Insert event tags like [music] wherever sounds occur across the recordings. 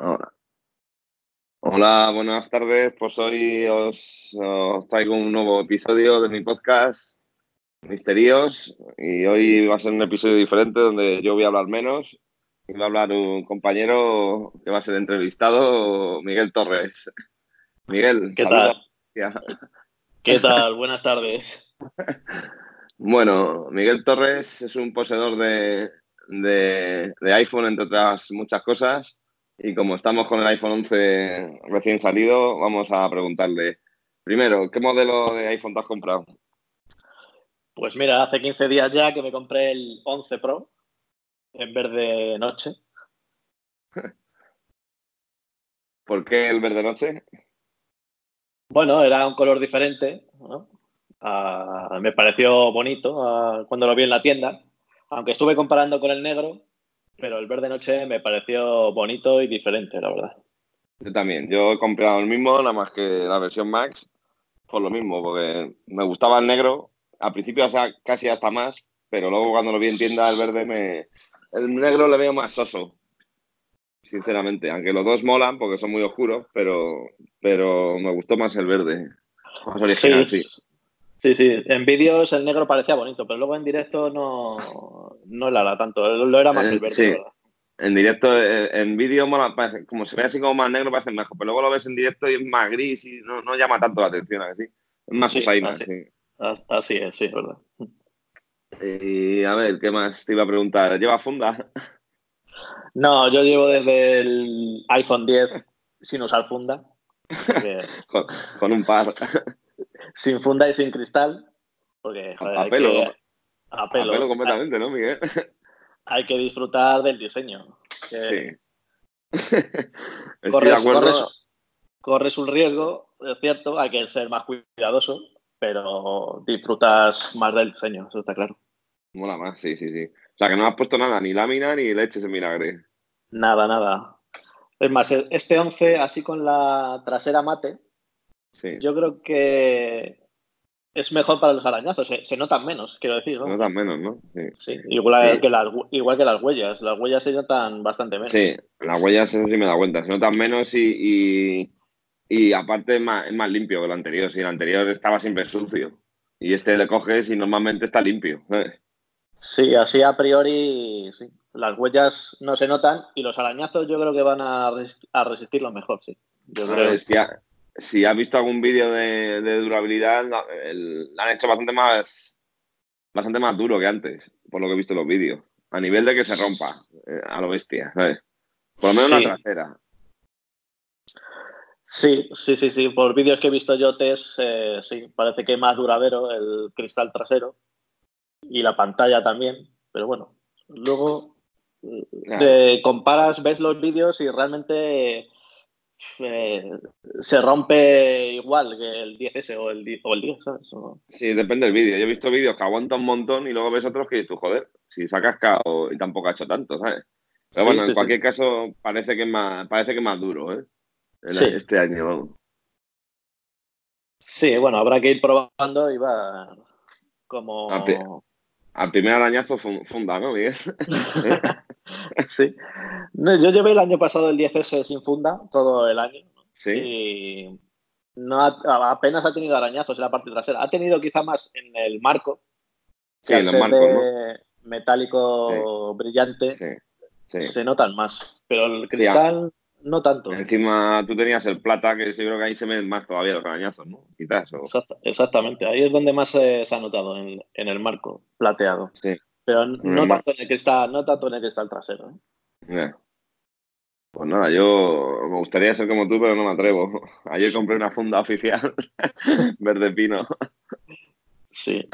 Hola. Hola, buenas tardes. Pues hoy os, os traigo un nuevo episodio de mi podcast Misterios y hoy va a ser un episodio diferente donde yo voy a hablar menos y va a hablar un compañero que va a ser entrevistado, Miguel Torres. Miguel, ¿Qué tal? ¿Qué tal? Buenas tardes. [laughs] Bueno, Miguel Torres es un poseedor de, de- de iPhone, entre otras muchas cosas. Y como estamos con el iPhone 11 recién salido, vamos a preguntarle. Primero, ¿qué modelo de iPhone te has comprado? Pues mira, hace 15 días ya que me compré el 11 Pro en verde noche. [laughs] ¿Por qué el verde noche? Bueno, era un color diferente, ¿no? Ah, me pareció bonito ah, cuando lo vi en la tienda, aunque estuve comparando con el negro, pero el verde noche me pareció bonito y diferente, la verdad. Yo también. Yo he comprado el mismo, nada más que la versión Max, por lo mismo, porque me gustaba el negro. Al principio o sea, casi hasta más, pero luego cuando lo vi en tienda el verde me... El negro le veo más soso, sinceramente. Aunque los dos molan porque son muy oscuros, pero, pero me gustó más el verde. Más original, sí. Sí, sí. En vídeos el negro parecía bonito, pero luego en directo no, no lo era tanto. Lo era más Eh, el verde, sí. verdad. En directo, eh, en vídeo, como se ve así como más negro, parece mejor. Pero luego lo ves en directo y es más gris y no, no llama tanto la atención, ¿a que sí? Es más Sí, usaina, así. sí. As- Así es, sí, es verdad. Y a ver, ¿qué más te iba a preguntar? ¿Lleva funda? No, yo llevo desde el iPhone 10 sin usar funda. [laughs] con, con un par. sin funda y sin cristal. Porque joder, A hay pelo, que, a A pelo. completamente, ¿no, Miguel? Hay, [laughs] hay que disfrutar del diseño. que Sí. [laughs] Estoy de corres, acuerdo. corres- corres un riesgo, es cierto, hay que ser más cuidadoso, pero disfrutas más del diseño, eso está claro. Mola más, sí, sí, sí. O sea, que no has puesto nada, ni lámina ni leches en vinagre. Nada, nada. Es más, este 11, así con la trasera mate, Sí. yo creo que es mejor para los arañazos, se, se notan menos, quiero decir. No ¿no? tan menos, ¿no? Sí. Sí, igual, Sí. Que las, igual que las huellas. Las huellas se notan bastante menos. Sí, las huellas, eso sí me da cuenta. Se notan menos y, y, y aparte es más, es más limpio que el anterior. Si el anterior estaba siempre sucio. Y este le coges y normalmente está limpio. ¿sabes? Sí, así a priori, sí. Las huellas no se notan y los arañazos yo creo que van a, a resistirlo mejor, sí. Yo creo. Si, ha- si has visto algún vídeo de, de durabilidad, el- han hecho bastante más, bastante más duro que antes, por lo que he visto en los vídeos. A nivel de que se rompa eh, a lo bestia, ¿sabes? Por lo menos Sí. la trasera. Sí, sí, sí, sí. Por vídeos que he visto yo, test, eh, sí, parece que es más duradero el cristal trasero y la pantalla también. Pero bueno, luego eh, Claro. comparas, ves los vídeos y realmente eh, se rompe igual que el 10S o el, 10 o el 10, ¿sabes? O- Sí, depende del vídeo. Yo he visto vídeos que aguantan un montón y luego ves otros que dices tú, joder, si se ha cascado y tampoco ha hecho tanto, ¿sabes? Pero Sí, bueno, sí, en sí. cualquier caso parece que es más, parece que es más duro, ¿eh? El-. Este año, vamos. Sí, bueno, habrá que ir probando y va como... Al primer arañazo fun- funda, ¿no, Miguel? [laughs] [laughs] sí. No, yo llevé el año pasado el 10S sin funda, todo el año. Sí. Y no ha- apenas ha tenido arañazos en la parte trasera. Ha tenido quizá más en el marco, que Sí, en los marcos, ¿no? metálico brillante Sí, se notan más. Pero el cristal no tanto. Encima tú tenías el plata, que yo creo que ahí se ven más todavía los arañazos, ¿no? Quizás. o- exactamente. Ahí es donde más se, se ha notado, en, en el marco plateado. Sí. Pero no tanto en el cristal, no tanto en el cristal trasero. ¿eh? Pues nada, yo me gustaría ser como tú, pero no me atrevo. [laughs] Ayer compré una funda oficial [laughs] verde pino. Sí.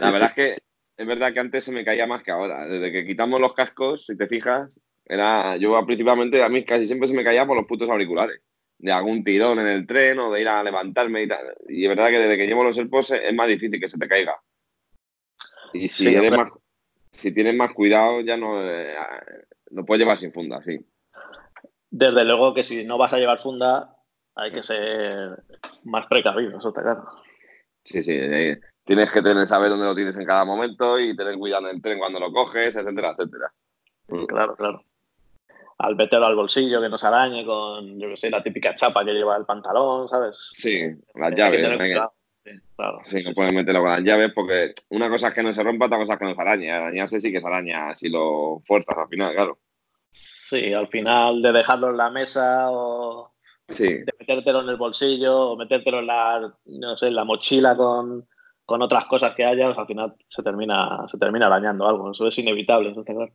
La verdad sí. es que es verdad que antes se me caía más que ahora. Desde que quitamos los cascos, si te fijas, era yo principalmente a mí casi siempre se me caía por los putos auriculares. De algún tirón en el tren o de ir a levantarme y tal. Y es verdad que desde que llevo los AirPods es más difícil que se te caiga. Y si Sí, eres más, si tienes más cuidado, ya no eh, lo puedes llevar sin funda, sí. Desde luego que si no vas a llevar funda, hay que ser más precavido, eso está claro. Sí, sí. eh, tienes que tener, saber dónde lo tienes en cada momento y tener cuidado en el tren cuando lo coges, etcétera, etcétera. Mm. Claro, claro. al meterlo al bolsillo que no se arañe con, yo que sé, la típica chapa que lleva el pantalón, ¿sabes? Sí, las llaves. Sí, claro. Sí, no puedes meterlo con las llaves porque una cosa es que no se rompa, otra cosa es que no se arañe. Arañarse sí que se araña si lo fuerzas al final, claro. Sí, al final de dejarlo en la mesa o de metértelo en el bolsillo o metértelo en la, no sé, en la mochila con, otras cosas que haya, pues al final se termina, se termina arañando algo. Eso es inevitable, eso está claro.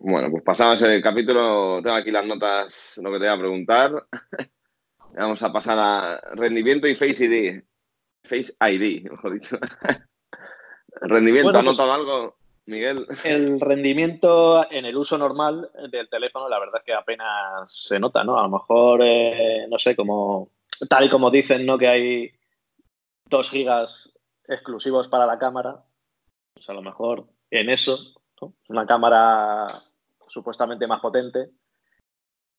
Bueno, pues pasamos el capítulo. Tengo aquí las notas, lo que te voy a preguntar. Vamos a pasar a rendimiento y Face ID. Face ID, mejor dicho. [laughs] rendimiento, ¿ha pues notado algo, Miguel? El rendimiento en el uso normal del teléfono, la verdad es que apenas se nota, ¿no? A lo mejor, eh, no sé, como tal y como dicen, ¿no? Que hay dos gigas exclusivos para la cámara. Pues a lo mejor en eso, una cámara supuestamente más potente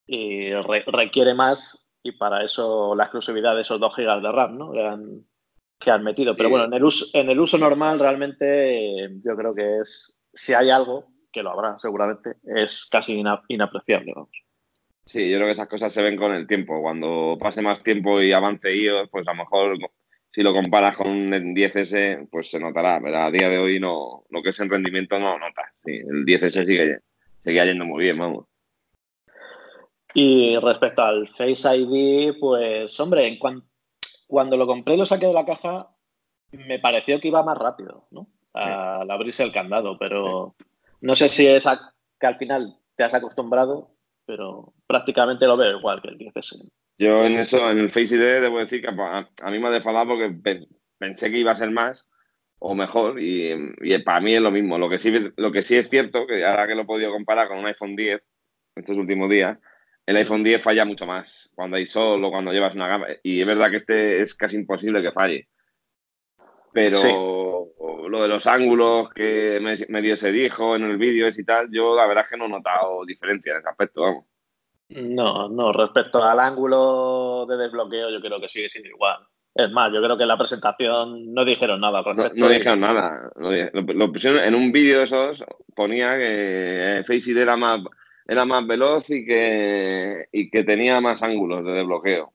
y requiere más y para eso la exclusividad de esos 2 GB de RAM ¿no? que, han, metido. Pero bueno, en el, uso, en el uso normal realmente yo creo que es, si hay algo, que lo habrá seguramente, es casi inapreciable. Vamos. Sí, yo creo que esas cosas se ven con el tiempo. Cuando pase más tiempo y avance iOS, pues a lo mejor si lo comparas con un 10S, pues se notará. Pero a día de hoy no, lo que es en rendimiento no nota. el 10S sigue, sigue yendo muy bien, vamos. Y respecto al Face ID, pues hombre, cuando lo compré y lo saqué de la caja, me pareció que iba más rápido, ¿no? Al abrirse el candado, pero no sé si es que al final te has acostumbrado, pero prácticamente lo veo igual que el 10S. Yo en eso, en el Face ID, debo decir que a, mí me ha defalado porque pensé que iba a ser más o mejor y, para mí es lo mismo. Lo que, sí, lo que sí es cierto, que ahora que lo he podido comparar con un iPhone 10 estos últimos días, el iPhone 10 falla mucho más cuando hay sol o cuando llevas una gama. Y es verdad que este es casi imposible que falle. Pero lo de los ángulos que medio se dijo en el vídeo y tal, yo la verdad es que no he notado diferencia en ese aspecto, vamos. No, no, respecto al ángulo de desbloqueo, yo creo que sigue siendo igual. Es más, yo creo que en la presentación no dijeron nada No, dijeron nada. Lo, pusieron en un vídeo de esos, ponía que Face ID era más era más veloz y que, y que tenía más ángulos de desbloqueo.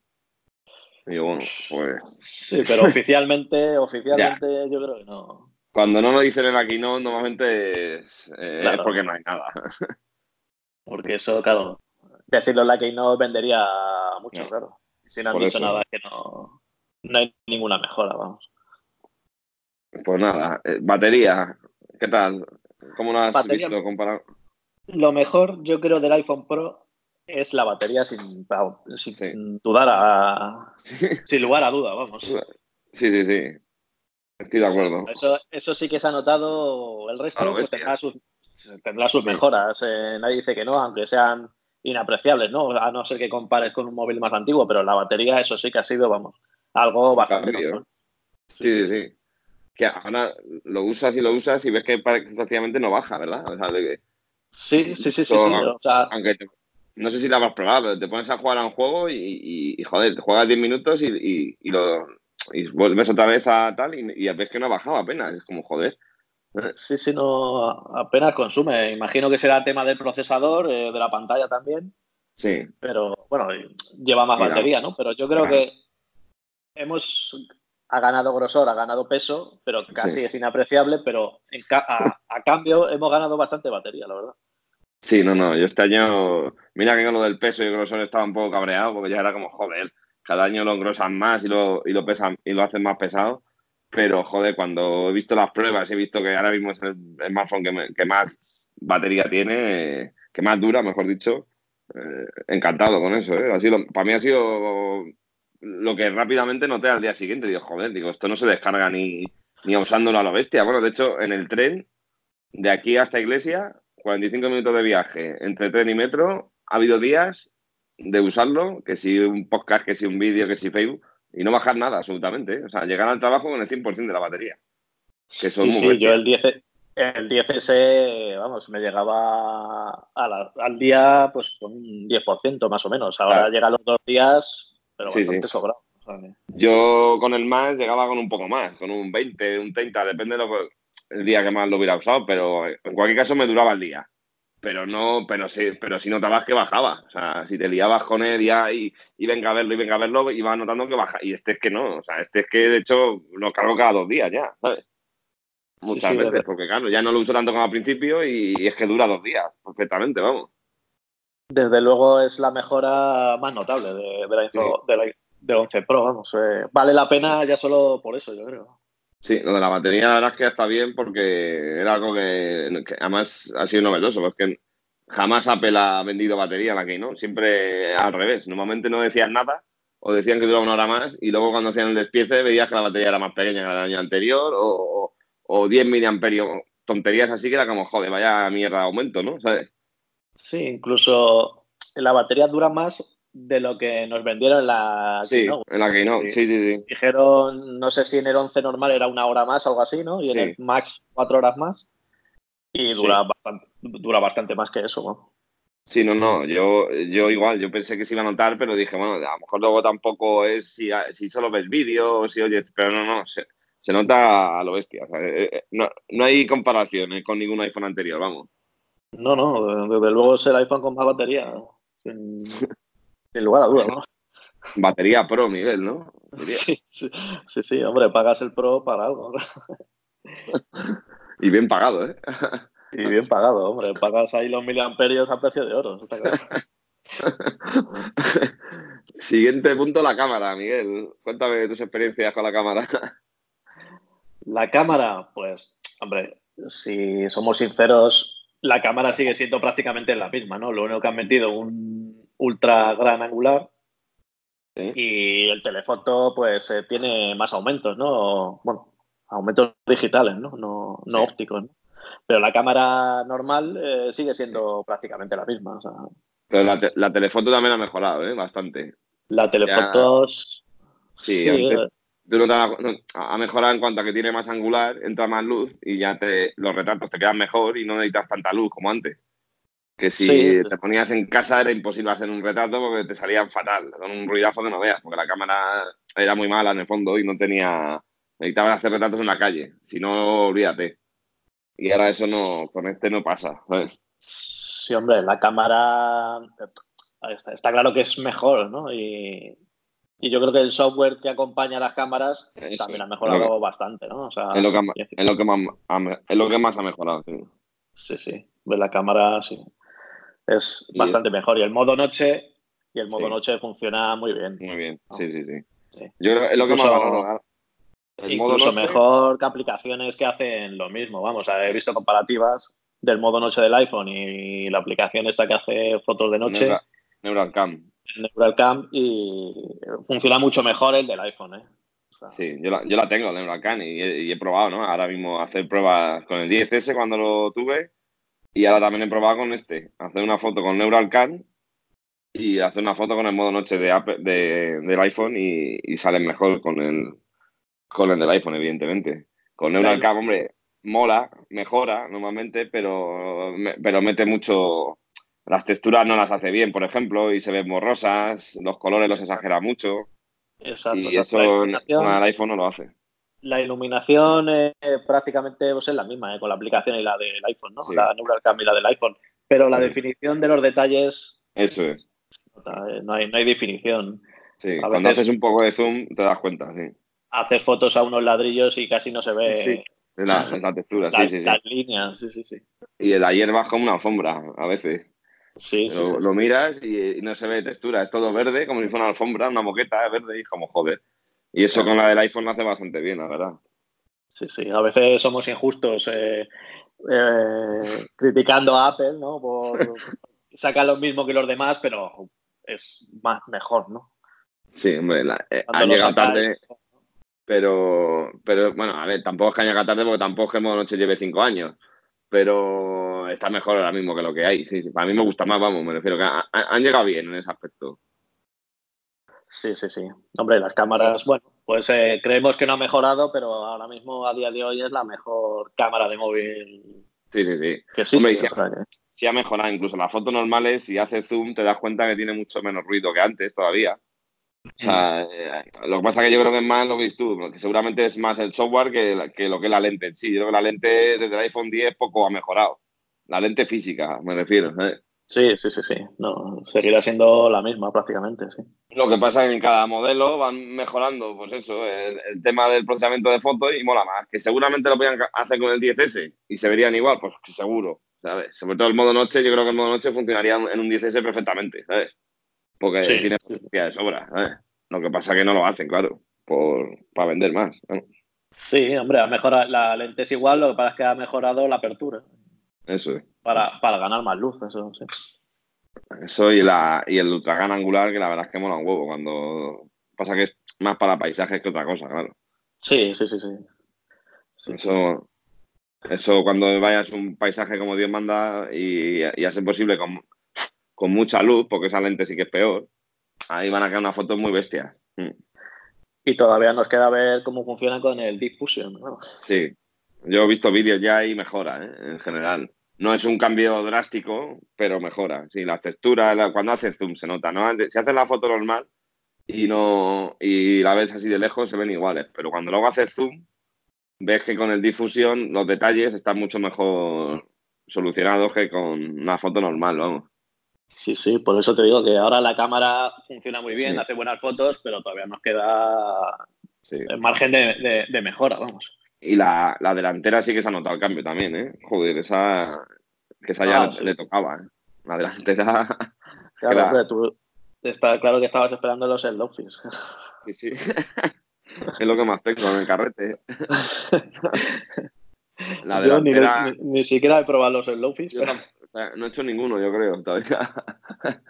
Y bueno, pues. Sí, pero oficialmente, [laughs] oficialmente yo creo que no. Cuando no lo dicen en la keynote, normalmente es, eh, porque no hay nada. [laughs] Porque eso, claro, decirlo en la keynote vendería mucho, claro. Si no han dicho nada, es que no, no hay ninguna mejora, vamos. Pues nada, eh, batería, ¿qué tal? ¿Cómo lo has visto comparado? Lo mejor, yo creo, del iPhone Pro es la batería sin, sin dudar a, sin lugar a duda, vamos. Sí, sí, sí. Estoy de acuerdo. Eso, eso sí que se ha notado. El resto pues, tendrá, sus, tendrá sus mejoras. Eh, nadie dice que no, aunque sean inapreciables, ¿no? A no ser que compares con un móvil más antiguo, pero la batería, eso sí que ha sido, vamos, algo bastante. Sí, sí, sí, Que ahora lo usas y lo usas y ves que prácticamente no baja, ¿verdad? O sea, de Sí, sí, sí, sí. aunque no sé si la habrás probado, pero te pones a jugar a un juego y, joder, te juegas 10 minutos y, lo y vuelves otra vez a tal y, ves que no ha bajado apenas. Es como, joder. Sí, sí, no, apenas consume. Imagino que será tema del procesador, eh, de la pantalla también. Sí. Pero bueno, lleva más batería, ¿no? Pero yo creo que hemos ha ganado grosor, ha ganado peso, pero casi es inapreciable, pero a, cambio hemos ganado bastante batería, la verdad. Sí, no, no, yo este año, mira que con lo del peso y el grosor estaba un poco cabreado, porque ya era como, joder, cada año lo engrosan más y lo, y lo pesan y lo hacen más pesado, pero joder, cuando he visto las pruebas, he visto que ahora mismo es el, smartphone que, más batería tiene, que más dura, mejor dicho, eh, encantado con eso, ¿eh? para mí ha sido lo que rápidamente noté al día siguiente, digo, joder, digo, esto no se descarga ni, ni usándolo a la bestia. Bueno, de hecho, en el tren, de aquí hasta Iglesia, 45 minutos de viaje entre tren y metro, ha habido días de usarlo, que si un podcast, que si un vídeo, que si Facebook, y no bajar nada, absolutamente. ¿eh? O sea, llegar al trabajo con el 100% de la batería. Que sí, sí, yo el 10, el 10S, vamos, me llegaba al día pues con un 10% más o menos. Ahora llega a los dos días pero bastante sobrado. Yo con el más llegaba con un poco más, con un 20, un 30, depende del día que más lo hubiera usado, pero en cualquier caso me duraba el día. pero no, pero sí, pero si notabas que bajaba. O sea, si te liabas con él ya y, y venga a verlo y venga a verlo, iba notando que baja. Y este es que no, o sea, este es que de hecho lo cargo cada dos días ya, ¿sabes? Muchas sí, veces, porque claro, ya no lo uso tanto como al principio y, y es que dura dos días, perfectamente, vamos. Desde luego es la mejora más notable de, de la, info- de la- del 11 Pro, vamos. eh, vale la pena ya solo por eso, yo creo. Sí, lo de la batería, la verdad es que está bien porque era algo que, que además ha sido novedoso, porque jamás Apple ha vendido batería en la que no, siempre al revés. Normalmente no decían nada o decían que duraba una hora más y luego cuando hacían el despiece veías que la batería era más pequeña que la del año anterior o, o, o 10 miliamperios, tonterías así que era como, joder, vaya mierda de aumento, ¿no? ¿Sabes? Sí, incluso la batería dura más de lo que nos vendieron en la Sí, Keynote. en la no, Sí. sí, sí, sí. Dijeron, no sé si en el 11 normal era una hora más, algo así, ¿no? Y en el Max cuatro horas más. Y dura, bastante, dura bastante más que eso, ¿no? Sí, no, no, yo, yo igual, yo pensé que se iba a notar, pero dije, bueno, a lo mejor luego tampoco es si, si solo ves vídeo o si oyes, pero no, no, se, se nota a lo bestia. o sea, eh, eh, no, no hay comparación eh, con ningún iPhone anterior, vamos. No, no, desde luego es el iPhone con más batería, sin, sin lugar a dudas, ¿no? [laughs] Batería Pro nivel, ¿no? [laughs] Sí, sí, sí, sí, hombre, pagas el Pro para algo. Y bien pagado, ¿eh? Y bien pagado, hombre, pagas ahí los miliamperios a precio de oro, está claro. [laughs] Siguiente punto, la cámara, Miguel. Cuéntame tus experiencias con la cámara. La cámara, pues, hombre, si somos sinceros, la cámara sigue siendo prácticamente la misma, ¿no? Lo único que han metido un ultra gran angular Sí. y el telefoto, pues, eh, tiene más aumentos, ¿no? Bueno, aumentos digitales, ¿no? No, no Sí. ópticos, ¿no? Pero la cámara normal eh, sigue siendo prácticamente la misma. O sea, Pero la, te- la telefoto también ha mejorado, ¿eh? Bastante. la telefoto. Sí, sí, antes eh, tú no te ha mejorado en cuanto a que tiene más angular, entra más luz y ya te, los retratos te quedan mejor y no necesitas tanta luz como antes. Que si Sí. te ponías en casa era imposible hacer un retrato porque te salían fatal, con un ruidazo que no veas, porque la cámara era muy mala en el fondo y no tenía. Necesitaban hacer retratos en la calle, si no, olvídate. Y ahora eso no, con este no pasa. ¿sabes? Sí, hombre, la cámara está, está claro que es mejor, ¿no? Y, y yo creo que el software que acompaña a las cámaras Eso, también ha mejorado lo bastante, ¿no? O sea, Es lo que, ha- y en fin, es lo que más, ha- es lo que más ha mejorado. sí. sí, sí, de la cámara sí. Es Y bastante es- mejor. Y el modo noche, y el modo Sí. noche funciona muy bien. Muy bien, No. sí, sí, sí. Sí. Yo creo que es lo que más valoro. ahora. El modo Incluso noche, mejor que aplicaciones que hacen lo mismo. Vamos, he visto comparativas del modo noche del iPhone y la aplicación esta que hace fotos de noche, Neural, Neural Cam. NeuralCam, y funciona mucho mejor el del iPhone. ¿eh? O sea, Sí, yo la, yo la tengo, la Neural Cam, y, he- y he probado, ¿no? Ahora mismo hacer pruebas con el 10S cuando lo tuve, y ahora también he probado con este. Hacer una foto con Neural Cam y hacer una foto con el modo noche de, Apple- de- del iPhone y, y salen mejor con el, con el del iPhone, evidentemente. Con Neural Cam, hombre, mola, mejora normalmente, pero, pero mete mucho. Las texturas no las hace bien, por ejemplo, y se ven borrosas, los colores los exagera mucho, exacto, y eso en el iPhone no lo hace. la iluminación eh, prácticamente pues, es la misma ¿eh? con la aplicación y la del iPhone, ¿no? Sí. La NeuralCam y la del iPhone. Pero la Sí. definición de los detalles, Eso es. eh, no hay, no hay definición. Sí, A cuando veces- haces un poco de zoom te das cuenta, sí. Hacer fotos a unos ladrillos y casi no se ve Sí, Es la, es la textura, las, sí, sí, sí. las líneas. Sí, sí, sí. Y hierba es como una alfombra, a veces. Sí, sí, lo, sí. lo miras y, y no se ve textura, es todo verde, como si fuera una alfombra, una moqueta verde, y como joder. Y eso con la del iPhone hace bastante bien, la verdad. Sí, sí. A veces somos injustos eh, eh, criticando a Apple, ¿no? Por [laughs] sacar lo mismo que los demás, pero es más mejor, ¿no? Sí, hombre, la- eh, lo llegado tarde, pero, pero bueno, a ver, tampoco es que haya llegado tarde porque tampoco es que Modo Noche lleve cinco años. Pero está mejor ahora mismo que lo que hay. Sí, sí. Para mí me gusta más, vamos, me refiero que ha- ha- han llegado bien en ese aspecto. Sí, sí, sí. Hombre, las cámaras, bueno, pues eh, creemos que no ha mejorado, pero ahora mismo, a día de hoy, es la mejor cámara de móvil Sí, sí, sí. que existe. Hombre, si- o sea que- Sí ha mejorado, incluso las fotos normales, si hace zoom, te das cuenta que tiene mucho menos ruido que antes todavía. O sea, eh, lo que pasa es que yo creo que es más lo que dices tú, que seguramente es más el software que, que lo que es la lente en sí. Yo creo que la lente desde el iPhone 10 poco ha mejorado. La lente física, me refiero. ¿eh? Sí, sí, sí, sí. No, seguirá siendo la misma prácticamente, sí. Lo que pasa es que en cada modelo van mejorando, pues eso, el, tema del procesamiento de fotos y mola más. Que seguramente lo podían hacer con el 10S y se verían igual, pues seguro, ¿sabes? Sobre todo el modo noche, yo creo que el modo noche funcionaría en un 10S perfectamente, ¿sabes? Porque tiene potencia de sobra, ¿sabes? Lo que pasa es que no lo hacen, claro, por, para vender más. Sí, hombre, ha mejorado, la lente es igual, lo que pasa es que ha mejorado la apertura. Eso es. Para, para ganar más luz, eso sí. Eso y, la, y el ultragan angular, que la verdad es que mola un huevo. Cuando pasa que es más para paisajes que otra cosa, claro. Sí, sí, sí, sí. eso, eso cuando vayas un paisaje como Dios manda y, y hace posible con, con mucha luz, porque esa lente sí que es peor, ahí van a quedar unas fotos muy bestias. Mm. Y todavía nos queda ver cómo funciona con el Diffusion. ¿no? Sí, yo he visto vídeos ya y mejora, ¿eh? en general. No es un cambio drástico, pero mejora. Sí, las texturas, cuando haces zoom se nota. ¿no? Si haces la foto normal y no y la ves así de lejos, se ven iguales. Pero cuando luego haces zoom, ves que con el difusión los detalles están mucho mejor solucionados que con una foto normal, vamos. Sí, sí, por eso te digo que ahora la cámara funciona muy bien, hace buenas fotos, pero todavía nos queda margen de, de mejora, vamos. Y la, la, delantera sí que se ha notado el cambio también, ¿eh? Joder, esa, que esa ya ah, le, tocaba, ¿eh? La delantera. [laughs] Claro, tú, está claro que estabas esperando los Slowfish. Sí, sí. [laughs] es lo que más tengo en el carrete. [laughs] La delantera... ni, siquiera he probado los Slowfish. Pero... No, he hecho ninguno, yo creo, todavía. [laughs]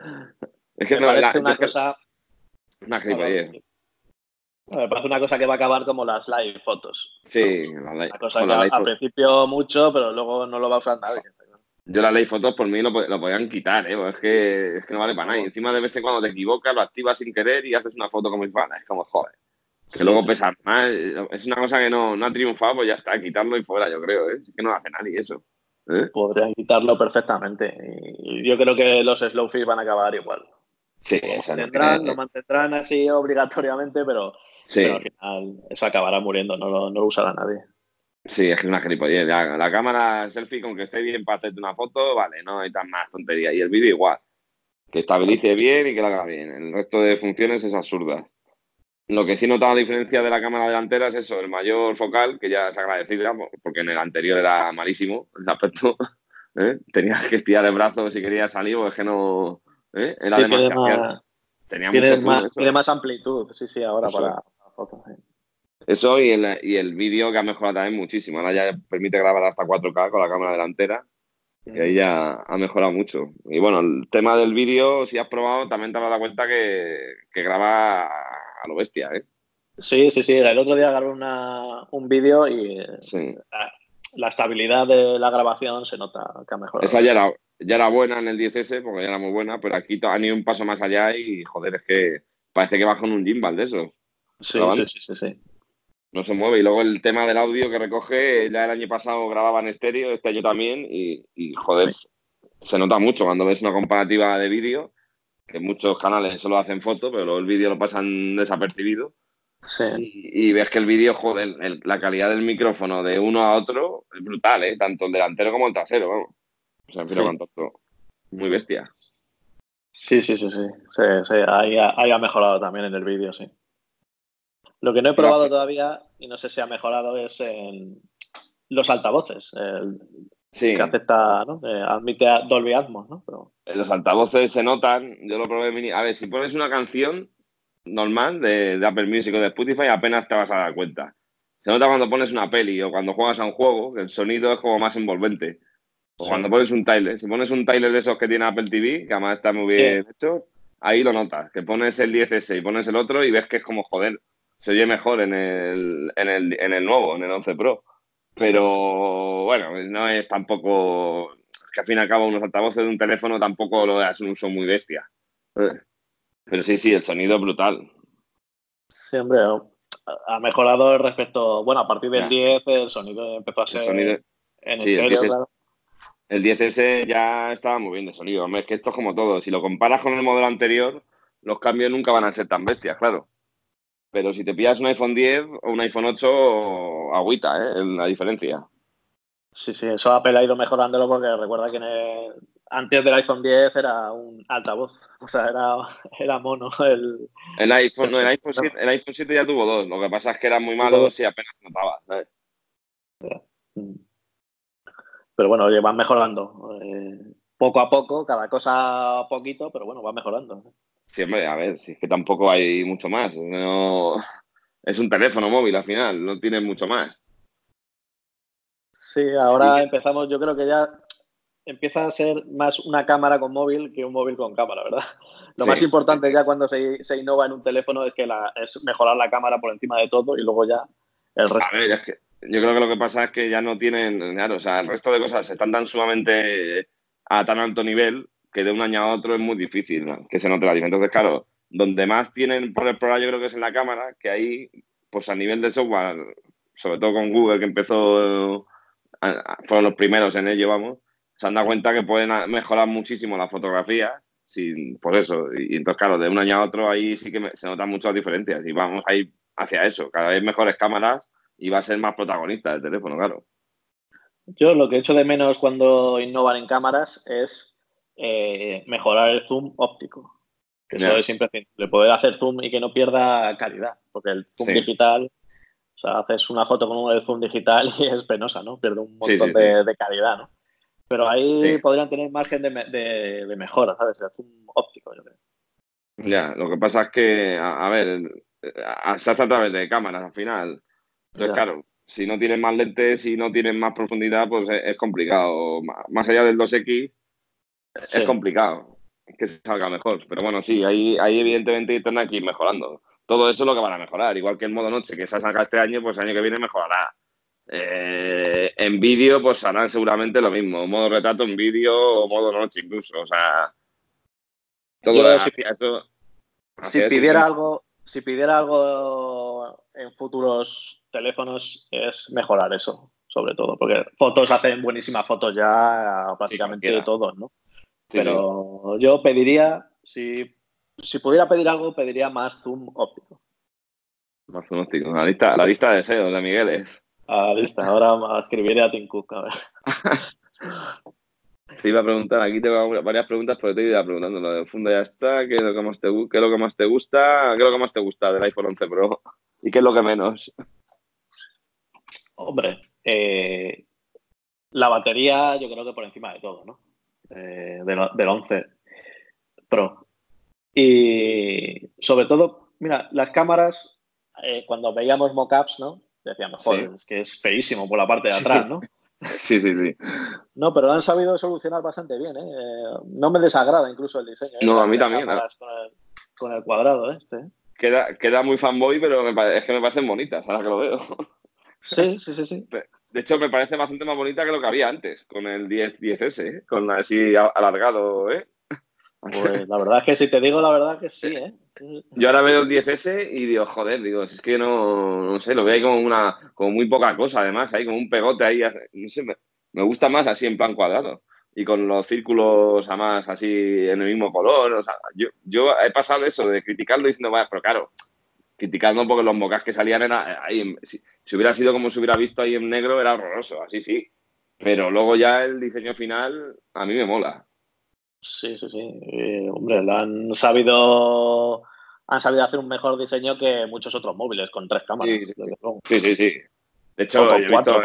es que Me no, parece una cosa. Una gilipollez. Me parece una cosa que va a acabar como las live fotos. Sí, la live. Una cosa que al principio mucho, pero luego no lo va a usar nadie. Yo las live fotos por mí lo, lo podían quitar, ¿eh? es, que, es que no vale para nada. Y encima de vez en cuando te equivocas, lo activas sin querer y haces una foto como fan. Es como, joder. Que luego pesa más. Es una cosa que no, no ha triunfado, pues ya está, quitarlo y fuera, yo creo. ¿eh? Es que no hace nadie eso. ¿eh? Podrían quitarlo perfectamente. Y yo creo que los slowfish van a acabar igual. Sí, lo mantendrán así obligatoriamente, pero, al final eso acabará muriendo, no lo, no lo usará nadie. Sí, es que es una gilipollez. La, la, cámara selfie, con que esté bien para hacerte una foto, vale, no hay tan más tontería. Y el vídeo igual. Que estabilice bien y que lo haga bien. El resto de funciones es absurda. Lo que sí notaba la diferencia de la cámara delantera es eso, el mayor focal, que ya es agradecido, porque en el anterior era malísimo el aspecto. [laughs] ¿eh? Tenías que estirar el brazo si querías salir, o es que no, ¿Eh? Era demasiado. Tenía tiene, más, tiene más amplitud, sí, sí, ahora para, fotos. Eso y el, y el vídeo que ha mejorado también muchísimo. Ahora ya permite grabar hasta 4K con la cámara delantera. Y ahí ya ha mejorado mucho. Y bueno, el tema del vídeo, si has probado, también te has dado cuenta que, que graba a lo bestia, ¿eh? Sí, sí, sí. El otro día grabé una, un vídeo y la, la, estabilidad de la grabación se nota que ha mejorado. Esa ya era, ya era buena en el 10S, porque ya era muy buena, pero aquí han ido un paso más allá y, joder, es que parece que va con un gimbal de eso. Sí, sí, sí, sí, No se mueve. Y luego el tema del audio que recoge, ya el año pasado grababa en estéreo, este año también, y, joder, se nota mucho cuando ves una comparativa de vídeo, que muchos canales solo hacen foto, pero luego el vídeo lo pasan desapercibido. Sí. Y, ves que el vídeo, joder, la calidad del micrófono de uno a otro es brutal, ¿eh? Tanto el delantero como el trasero, vamos. O sea, muy bestia. Sí, sí, sí, sí. sí, sí. Ahí, ha, mejorado también en el vídeo, sí. Lo que no he probado todavía, y no sé si ha mejorado, es en los altavoces. Sí. Que acepta, ¿no? admite Dolby Atmos, ¿no? Pero... Los altavoces se notan, yo lo probé mini. A ver, si pones una canción normal de, de, Apple Music o de Spotify, apenas te vas a dar cuenta. Se nota cuando pones una peli o cuando juegas a un juego, que el sonido es como más envolvente. O cuando pones un Tyler, si pones un Tyler de esos que tiene Apple TV, que además está muy bien hecho, ahí lo notas. Que pones el 10S y pones el otro y ves que es como, joder, se oye mejor en el, en el, en el nuevo, en el 11 Pro. Pero bueno, no es tampoco. Es que al fin y al cabo, unos altavoces de un teléfono tampoco lo das un uso muy bestia. Pero sí, sí, el sonido es brutal. Sí, hombre, ha mejorado respecto. Bueno, a partir del 10 el sonido empezó a ser. En estéreo, claro el 10S ya estaba muy bien de sonido. Hombre, es que esto es como todo. Si lo comparas con el modelo anterior, los cambios nunca van a ser tan bestias, claro. Pero si te pillas un iPhone 10 o un iPhone 8, agüita, ¿eh? La diferencia. Sí, sí, eso Apple ha ido mejorándolo porque recuerda que antes del iPhone 10 era un altavoz, [laughs] o sea, era, era mono el... El iPhone, no, el, iPhone 7, el iPhone 7 ya tuvo dos, lo que pasa es que eran muy malos y apenas notaba. Mm. Pero bueno, oye, van mejorando. Eh, poco a poco, cada cosa poquito, pero bueno, va mejorando. Sí, hombre, a ver, si es que tampoco hay mucho más. No... [laughs] Es un teléfono móvil al final, no tiene mucho más. Sí, ahora empezamos, yo creo que ya empieza a ser más una cámara con móvil que un móvil con cámara, ¿verdad? Lo más importante ya cuando se, innova en un teléfono es que la, es mejorar la cámara por encima de todo y luego ya el resto. A ver, es que yo creo que lo que pasa es que ya no tienen, claro, o sea, el resto de cosas están tan sumamente a tan alto nivel que de un año a otro es muy difícil que se note la diferencia. Entonces, claro, donde más tienen por explorar yo creo que es en la cámara, que ahí, pues a nivel de software, sobre todo con Google, que empezó fueron los primeros en ello, vamos, se han dado cuenta que pueden mejorar muchísimo la fotografía sin, por eso. Y, entonces, claro, de un año a otro ahí sí que se notan muchas diferencias y vamos a ir hacia eso, cada vez mejores cámaras y va a ser más protagonista el teléfono, claro. Yo lo que echo de menos cuando innovan en cámaras es eh, mejorar el zoom óptico. Que eso es siempre le poder hacer zoom y que no pierda calidad, porque el zoom digital o sea, haces una foto con un zoom digital [laughs] y es penosa, ¿no? Pierde un montón de, calidad, ¿no? Pero ahí podrían tener margen de, mejora, ¿sabes? El zoom óptico, yo creo. Ya, lo que pasa es que, a, ver, se hace a través de cámaras al final. Entonces, claro, si no tienes más lentes y no tienes más profundidad, pues es, complicado. Más allá del 2X, es complicado que salga mejor. Pero bueno, sí, ahí, ahí evidentemente que ir mejorando todo eso es lo que van a mejorar. Igual que el modo noche que se ha sacado este año, pues el año que viene mejorará. Eh, en vídeo, pues harán seguramente lo mismo. Modo retrato en vídeo o modo noche incluso. O sea, todo si, eso, si pidiera algo, si pidiera algo en futuros teléfonos es mejorar eso, sobre todo, porque fotos hacen buenísimas fotos ya prácticamente de todos, ¿no? Pero yo pediría, si si pudiera pedir algo, pediría más zoom óptico. Más zoom óptico. La lista, la lista de deseos de Miguel A la lista. Ahora escribiré a Tim Cook. A ver. [laughs] Te iba a preguntar, aquí tengo varias preguntas, pero te iba preguntando lo del fondo ya está, ¿qué es lo que más te, qué es lo que más te gusta? ¿Qué es lo que más te gusta del iPhone 11 Pro? ¿Y qué es lo que menos? Hombre, eh, la batería yo creo que por encima de todo, ¿no? Eh, del, del 11 Pro. Y sobre todo, mira, las cámaras, eh, cuando veíamos mockups, ¿no? Decíamos, joder, es que es feísimo por la parte de atrás, ¿no? [laughs] Sí, sí, sí. No, pero lo han sabido solucionar bastante bien, ¿eh? No me desagrada incluso el diseño. ¿eh? No, a mí también. Con el, cuadrado este. ¿eh? Queda, queda muy fanboy, pero es que me parecen bonitas, ahora que lo veo. Sí, sí, sí, sí. De hecho, me parece bastante más bonita que lo que había antes, con el 10, 10S, ¿eh? con así alargado, ¿eh? Pues la verdad es que si te digo la verdad que sí, ¿eh? Yo ahora veo el 10S y digo, joder, digo, es que no, no sé, lo veo ahí como una, como muy poca cosa, además, ahí como un pegote ahí, no sé, me, gusta más así en plan cuadrado y con los círculos además así en el mismo color, o sea, yo, yo he pasado eso de criticarlo diciendo, vaya, pero claro, criticando porque los mocas que salían era ahí, si, si, hubiera sido como se hubiera visto ahí en negro era horroroso, así sí, pero luego ya el diseño final a mí me mola. Sí, sí, sí. Eh, hombre, lo han sabido han sabido hacer un mejor diseño que muchos otros móviles con tres cámaras. Sí, sí, sí. De hecho, he visto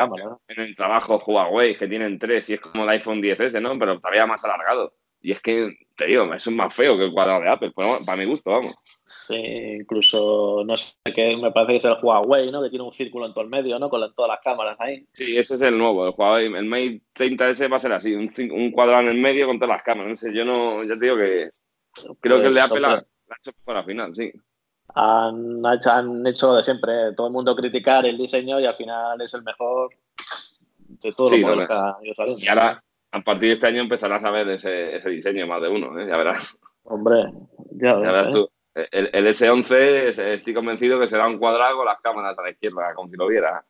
en, el trabajo Huawei que tienen tres y es como el iPhone 10S, ¿no? Pero todavía más alargado. Y es que, te digo, eso es más feo que el cuadrado de Apple, para mi gusto, vamos. Sí, incluso, no sé qué, me parece que es el Huawei, ¿no? Que tiene un círculo en todo el medio, ¿no? Con todas las cámaras ahí. Sí, ese es el nuevo, el Huawei. El Mate 30S va a ser así, un, cuadrado en el medio con todas las cámaras. No sé, yo no, ya te digo que creo que el de pues, Apple la, ha hecho para final, sí. Han hecho, han hecho lo de siempre, todo el mundo criticar el diseño y al final es el mejor de todos los modelos que Y ahora, a partir de este año empezarás a ver ese, ese diseño más de uno, ¿eh? ya verás. Hombre, ya, verás ¿eh? tú. El, el, S11 estoy convencido que será un cuadrado con las cámaras a la izquierda, como si lo viera.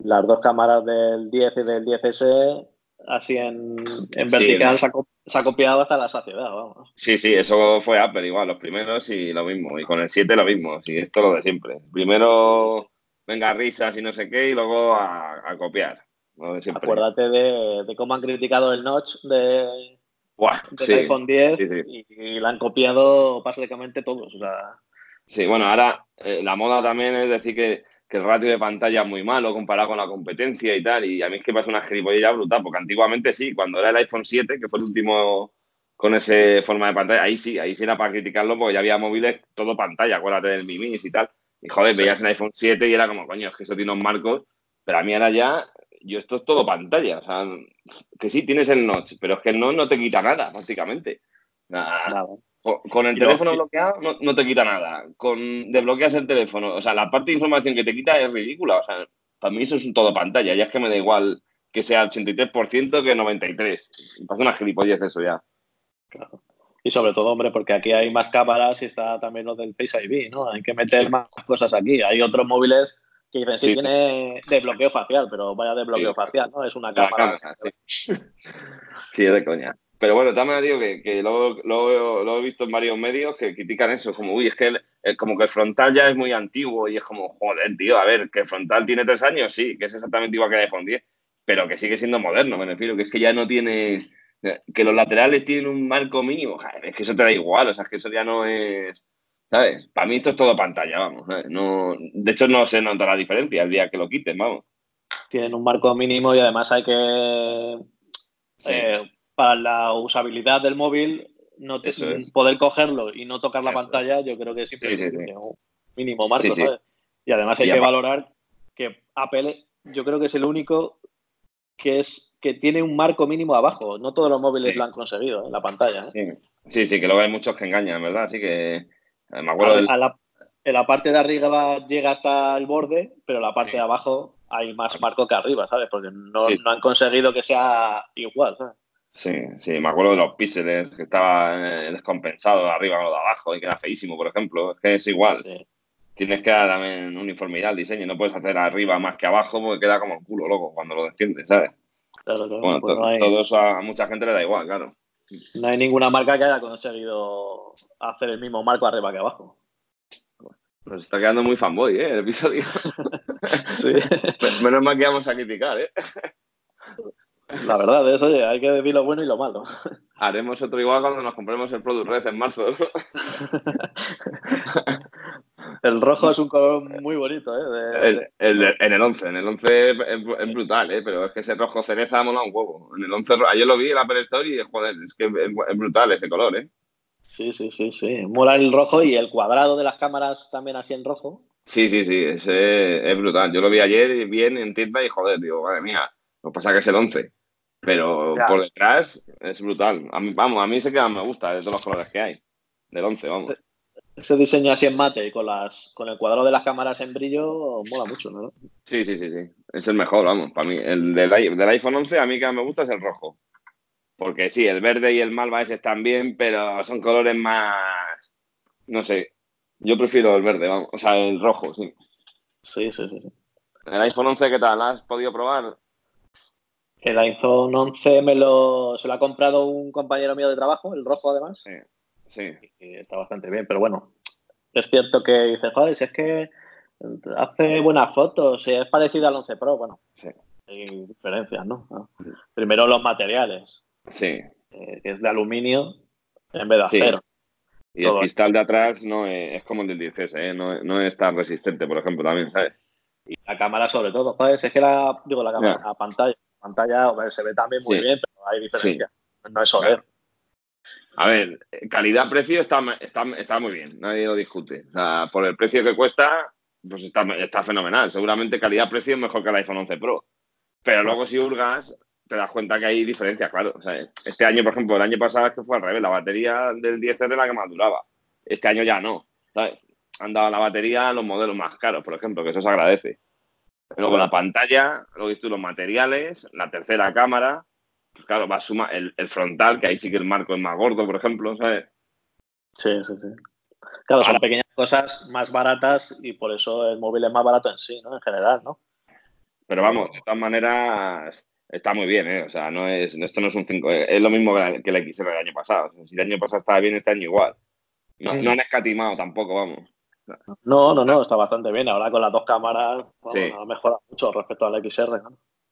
Las dos cámaras del 10 y del 10S, así en, en vertical, se, ha, copiado hasta la saciedad, vamos. Sí, sí, eso fue Apple igual, los primeros y lo mismo. Y con el 7 lo mismo, sí, esto lo de siempre. Primero, venga, risas y no sé qué, y luego a, a copiar. Acuérdate de, cómo han criticado el notch de, del iPhone 10 y, y, la han copiado básicamente todos. O sea, Sí, bueno, ahora eh, la moda también es decir que, el ratio de pantalla es muy malo comparado con la competencia y tal. Y a mí es que pasa una ya brutal, porque antiguamente sí, cuando era el iPhone 7, que fue el último con ese forma de pantalla, ahí sí, ahí sí era para criticarlo, porque ya había móviles todo pantalla, acuérdate del Mimis y tal. Y joder, veías el iPhone 7 y era como, coño, es que eso tiene unos marcos, pero a mí ahora ya, yo esto es todo pantalla. O sea, que sí tienes el notch, pero es que el notch no te quita nada, prácticamente. Nada. Con el teléfono bloqueado no, te quita nada. Con desbloqueas el teléfono. O sea, la parte de información que te quita es ridícula. O sea, para mí eso es un todo pantalla. Ya es que me da igual que sea 83% que 93%. Me pasa una gilipollez eso ya. Claro. Y sobre todo, hombre, porque aquí hay más cámaras y está también lo del Face ID, ¿no? Hay que meter más cosas aquí. Hay otros móviles que dicen, sí, tiene desbloqueo facial, pero vaya desbloqueo facial, ¿no? Es una cámara. sí. [laughs] sí, es de coña. Pero bueno, también digo que, que lo, he visto en varios medios que critican eso, como, uy, es que como que el frontal ya es muy antiguo y es como, joder, tío, a ver, que el frontal tiene tres años, sí, que es exactamente igual que el iPhone 10, pero que sigue siendo moderno, me refiero, que es que ya no tienes, que los laterales tienen un marco mínimo, es que eso te da igual, o sea, es que eso ya no es, ¿sabes? Para mí esto es todo pantalla, vamos, No, de hecho no se nota la diferencia el día que lo quiten, vamos. Tienen un marco mínimo y además hay que... Eh, para la usabilidad del móvil, no poder cogerlo y no tocar la pantalla, yo creo que es imprescindible. un mínimo marco, ¿sabes? Y además hay que valorar que Apple, yo creo que es el único que es que tiene un marco mínimo abajo. No todos los móviles lo han conseguido en la pantalla. ¿eh? Sí. sí, que luego hay muchos que engañan, ¿verdad? Así que eh, me acuerdo. en la parte de arriba llega hasta el borde, pero la parte de abajo hay más marco que arriba, ¿sabes? Porque no, no han conseguido que sea igual, ¿sabes? Sí, sí, me acuerdo de los píxeles que estaba eh, descompensado arriba o de abajo y que era feísimo, por ejemplo. Es que es igual. Tienes que dar también uniformidad al diseño. No puedes hacer arriba más que abajo porque queda como el culo loco cuando lo desciendes, ¿sabes? Claro, claro. Bueno, pues todo eso a mucha gente le da igual, claro. No hay ninguna marca que haya conseguido hacer el mismo marco arriba que abajo. Nos está quedando muy fanboy, ¿eh? El episodio. [laughs] sí. [laughs] Menos mal que vamos a criticar, ¿eh? La verdad es, oye, hay que decir lo bueno y lo malo. Haremos otro igual cuando nos compremos el Product Red en marzo. el rojo es un color [laughs] muy bonito, ¿eh? en el 11, en el 11 es, brutal, ¿eh? Pero es que ese rojo cereza mola un huevo. En el 11, ayer lo vi en la Apple Store y, joder, es que es, brutal ese color, ¿eh? Sí, sí, sí, sí. Mola el rojo y el cuadrado de las cámaras también así en rojo. Sí, sí, sí, ese es brutal. Yo lo vi ayer bien en tienda y, joder, digo, madre mía, lo que pasa que es el 11. Pero por detrás es brutal. A mí, vamos, a mí se queda me gusta de todos los colores que hay. Del 11, vamos. Ese, diseño así en mate y con, las, con el cuadrado de las cámaras en brillo mola mucho, ¿no? Sí, sí, sí, sí. Es el mejor, vamos. Para mí, el del, iPhone 11 a mí que me gusta es el rojo. Porque sí, el verde y el malva ese están bien, pero son colores más. No sé. Yo prefiero el verde, vamos. O sea, el rojo, sí. Sí, sí, sí. ¿El iPhone 11 qué tal? ¿Has podido probar? El iPhone 11 me lo, se lo ha comprado un compañero mío de trabajo, el rojo además. Sí, sí. Y está bastante bien, pero bueno, es cierto que dice, joder, si es que hace buenas fotos, si es parecido al 11 Pro, bueno, sí. hay diferencias, ¿no? Primero los materiales. Sí. Eh, que es de aluminio en vez de acero. Y el cristal de atrás no es, como el del 10 ¿eh? no, no, es tan resistente, por ejemplo, también, ¿sabes? Y la cámara sobre todo, joder, es que la, digo, la cámara, a pantalla pantalla se ve también muy bien, pero hay diferencia. No es OLED. A ver, calidad-precio está, está, está, muy bien, nadie lo discute. O sea, por el precio que cuesta, pues está, está fenomenal. Seguramente calidad-precio es mejor que el iPhone 11 Pro. Pero luego si hurgas, te das cuenta que hay diferencias, claro. O sea, este año, por ejemplo, el año pasado es que fue al revés. La batería del 10 es la que más duraba. Este año ya no. ¿sabes? Han dado la batería a los modelos más caros, por ejemplo, que eso se agradece. Luego la pantalla, luego visto los materiales, la tercera cámara, pues claro, va a sumar el, frontal, que ahí sí que el marco es más gordo, por ejemplo, ¿sabes? Sí, sí, sí. Claro, son pequeñas cosas más baratas y por eso el móvil es más barato en sí, ¿no? En general, ¿no? Pero vamos, de todas maneras, está muy bien, ¿eh? O sea, no es, esto no es un 5, es lo mismo que, el XR del año pasado. Si el año pasado estaba bien, este año igual. No, no han escatimado tampoco, vamos. No, no, no, está bastante bien. Ahora con las dos cámaras ha mejorado mucho respecto al XR.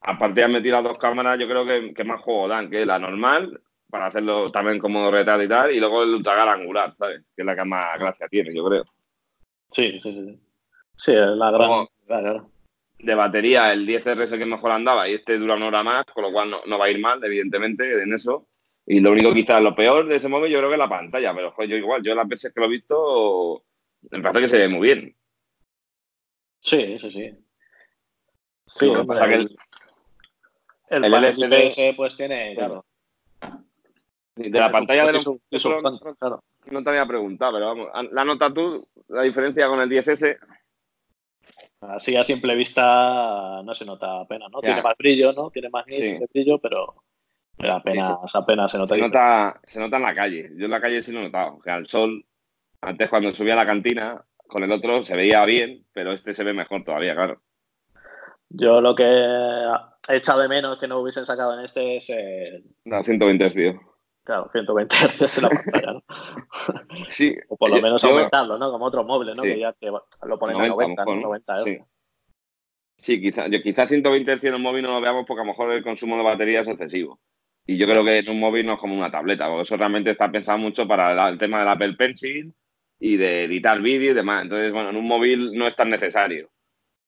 aparte han metido las dos cámaras, yo creo que, que más juego dan, que la normal, para hacerlo también como retrato y tal, y luego el ultra angular, ¿sabes? Que es la que más gracia tiene, yo creo. Sí, sí, sí. Sí, es la gran. de batería, el 10RS que mejor andaba y este dura una hora más, con lo cual no, va a ir mal, evidentemente, en eso. Y lo único quizás, lo peor de ese móvil yo creo que es la pantalla, pero yo igual, yo las veces que lo he visto, me parece que se ve muy bien. Sí, sí, sí. Sí, lo que pasa el, que el, el, LCD pues tiene, claro. De la pantalla de los, no te había preguntado, pero vamos, ¿la nota tú la diferencia con el 10S? Así a simple vista no se nota apenas, ¿no? Tiene más brillo, ¿no? Tiene más brillo, pero, apenas, apenas se nota. Se nota, se nota en la calle. Yo en la calle sí lo he notado. O sea, el sol, antes cuando subía a la cantina, con el otro se veía bien, pero este se ve mejor todavía, claro. Yo lo que he echado de menos que no hubiesen sacado en este es el... No, 120 tío. Claro, 120 Hz en la pantalla, ¿no? [laughs] sí. o por lo menos aumentarlo, ¿no? Como otros móviles, ¿no? Que ya lo ponen a 90, ¿no? 90 Sí, sí quizás quizá 120 Hz en un móvil no lo veamos porque a lo mejor el consumo de batería es excesivo. Y yo creo que en un móvil no es como una tableta, porque eso realmente está pensado mucho para el tema del Apple Pencil y de editar vídeo y demás. Entonces, bueno, en un móvil no es tan necesario.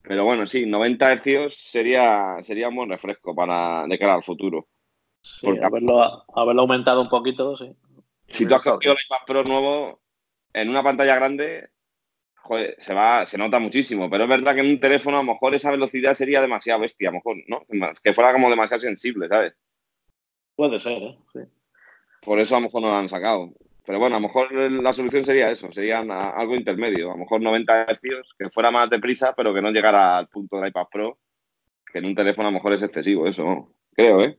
Pero bueno, sí, 90 Hz sería, sería un buen refresco para de cara al futuro. Sí, haberlo, aumentado un poquito, sí. Si tú has cogido el iPad Pro nuevo en una pantalla grande, joder, se va, se nota muchísimo. Pero es verdad que en un teléfono a lo mejor esa velocidad sería demasiado bestia, a lo mejor, ¿no? Que fuera como demasiado sensible, ¿sabes? Puede ser, ¿eh? Sí. Por eso a lo mejor no lo han sacado. Pero bueno, a lo mejor la solución sería eso, sería algo intermedio. A lo mejor 90 Hz, que fuera más deprisa, pero que no llegara al punto del iPad Pro, que en un teléfono a lo mejor es excesivo, eso, creo, ¿eh?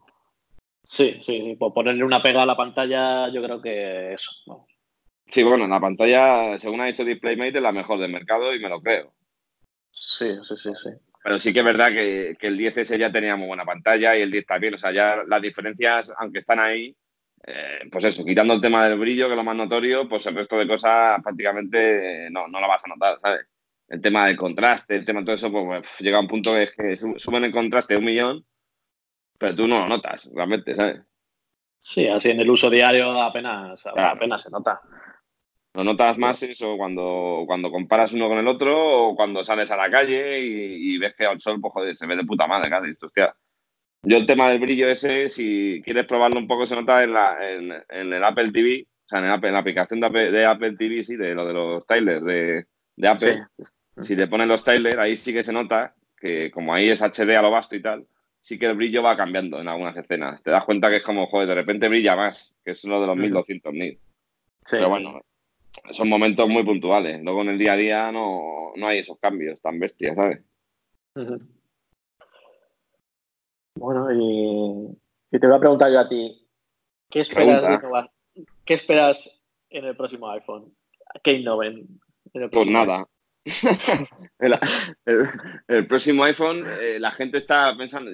Sí, sí, por ponerle una pega a la pantalla, yo creo que eso. Sí, bueno, la pantalla, según ha dicho DisplayMate, es la mejor del mercado y me lo creo. Sí, sí, sí, sí. Pero sí que es verdad que, el 10S ya tenía muy buena pantalla y el 10 también. O sea, ya las diferencias, aunque están ahí, eh, pues eso, quitando el tema del brillo, que es lo más notorio, pues el resto de cosas prácticamente no, no lo vas a notar, ¿sabes? El tema del contraste, el tema de todo eso, pues, pues llega a un punto que es que suben el contraste un millón pero tú no lo notas realmente, ¿sabes? Sí, así en el uso diario apenas, apenas se nota. Lo notas más eso cuando, cuando comparas uno con el otro o cuando sales a la calle y, ves que al sol, pues joder, se ve de puta madre, claro. Esto, hostia. Yo el tema del brillo ese, si quieres probarlo un poco, se nota en, la, en, el Apple TV, o sea, en, la aplicación de Apple, TV, sí, de lo de los Tylers de, de Apple. Si te ponen los Tylers, ahí sí que se nota que como ahí es HD a lo vasto y tal, sí que el brillo va cambiando en algunas escenas. Te das cuenta que es como, joder, de repente brilla más, que es uno de los 1200 mil. Sí. Pero bueno, son momentos muy puntuales. Luego en el día a día no, hay esos cambios tan bestias, ¿sabes? Bueno, y, te voy a preguntar yo a ti, ¿qué esperas, ¿qué esperas en el próximo iPhone? ¿Qué innoven? pues nada, [laughs] el, próximo iPhone, eh, la gente está pensando,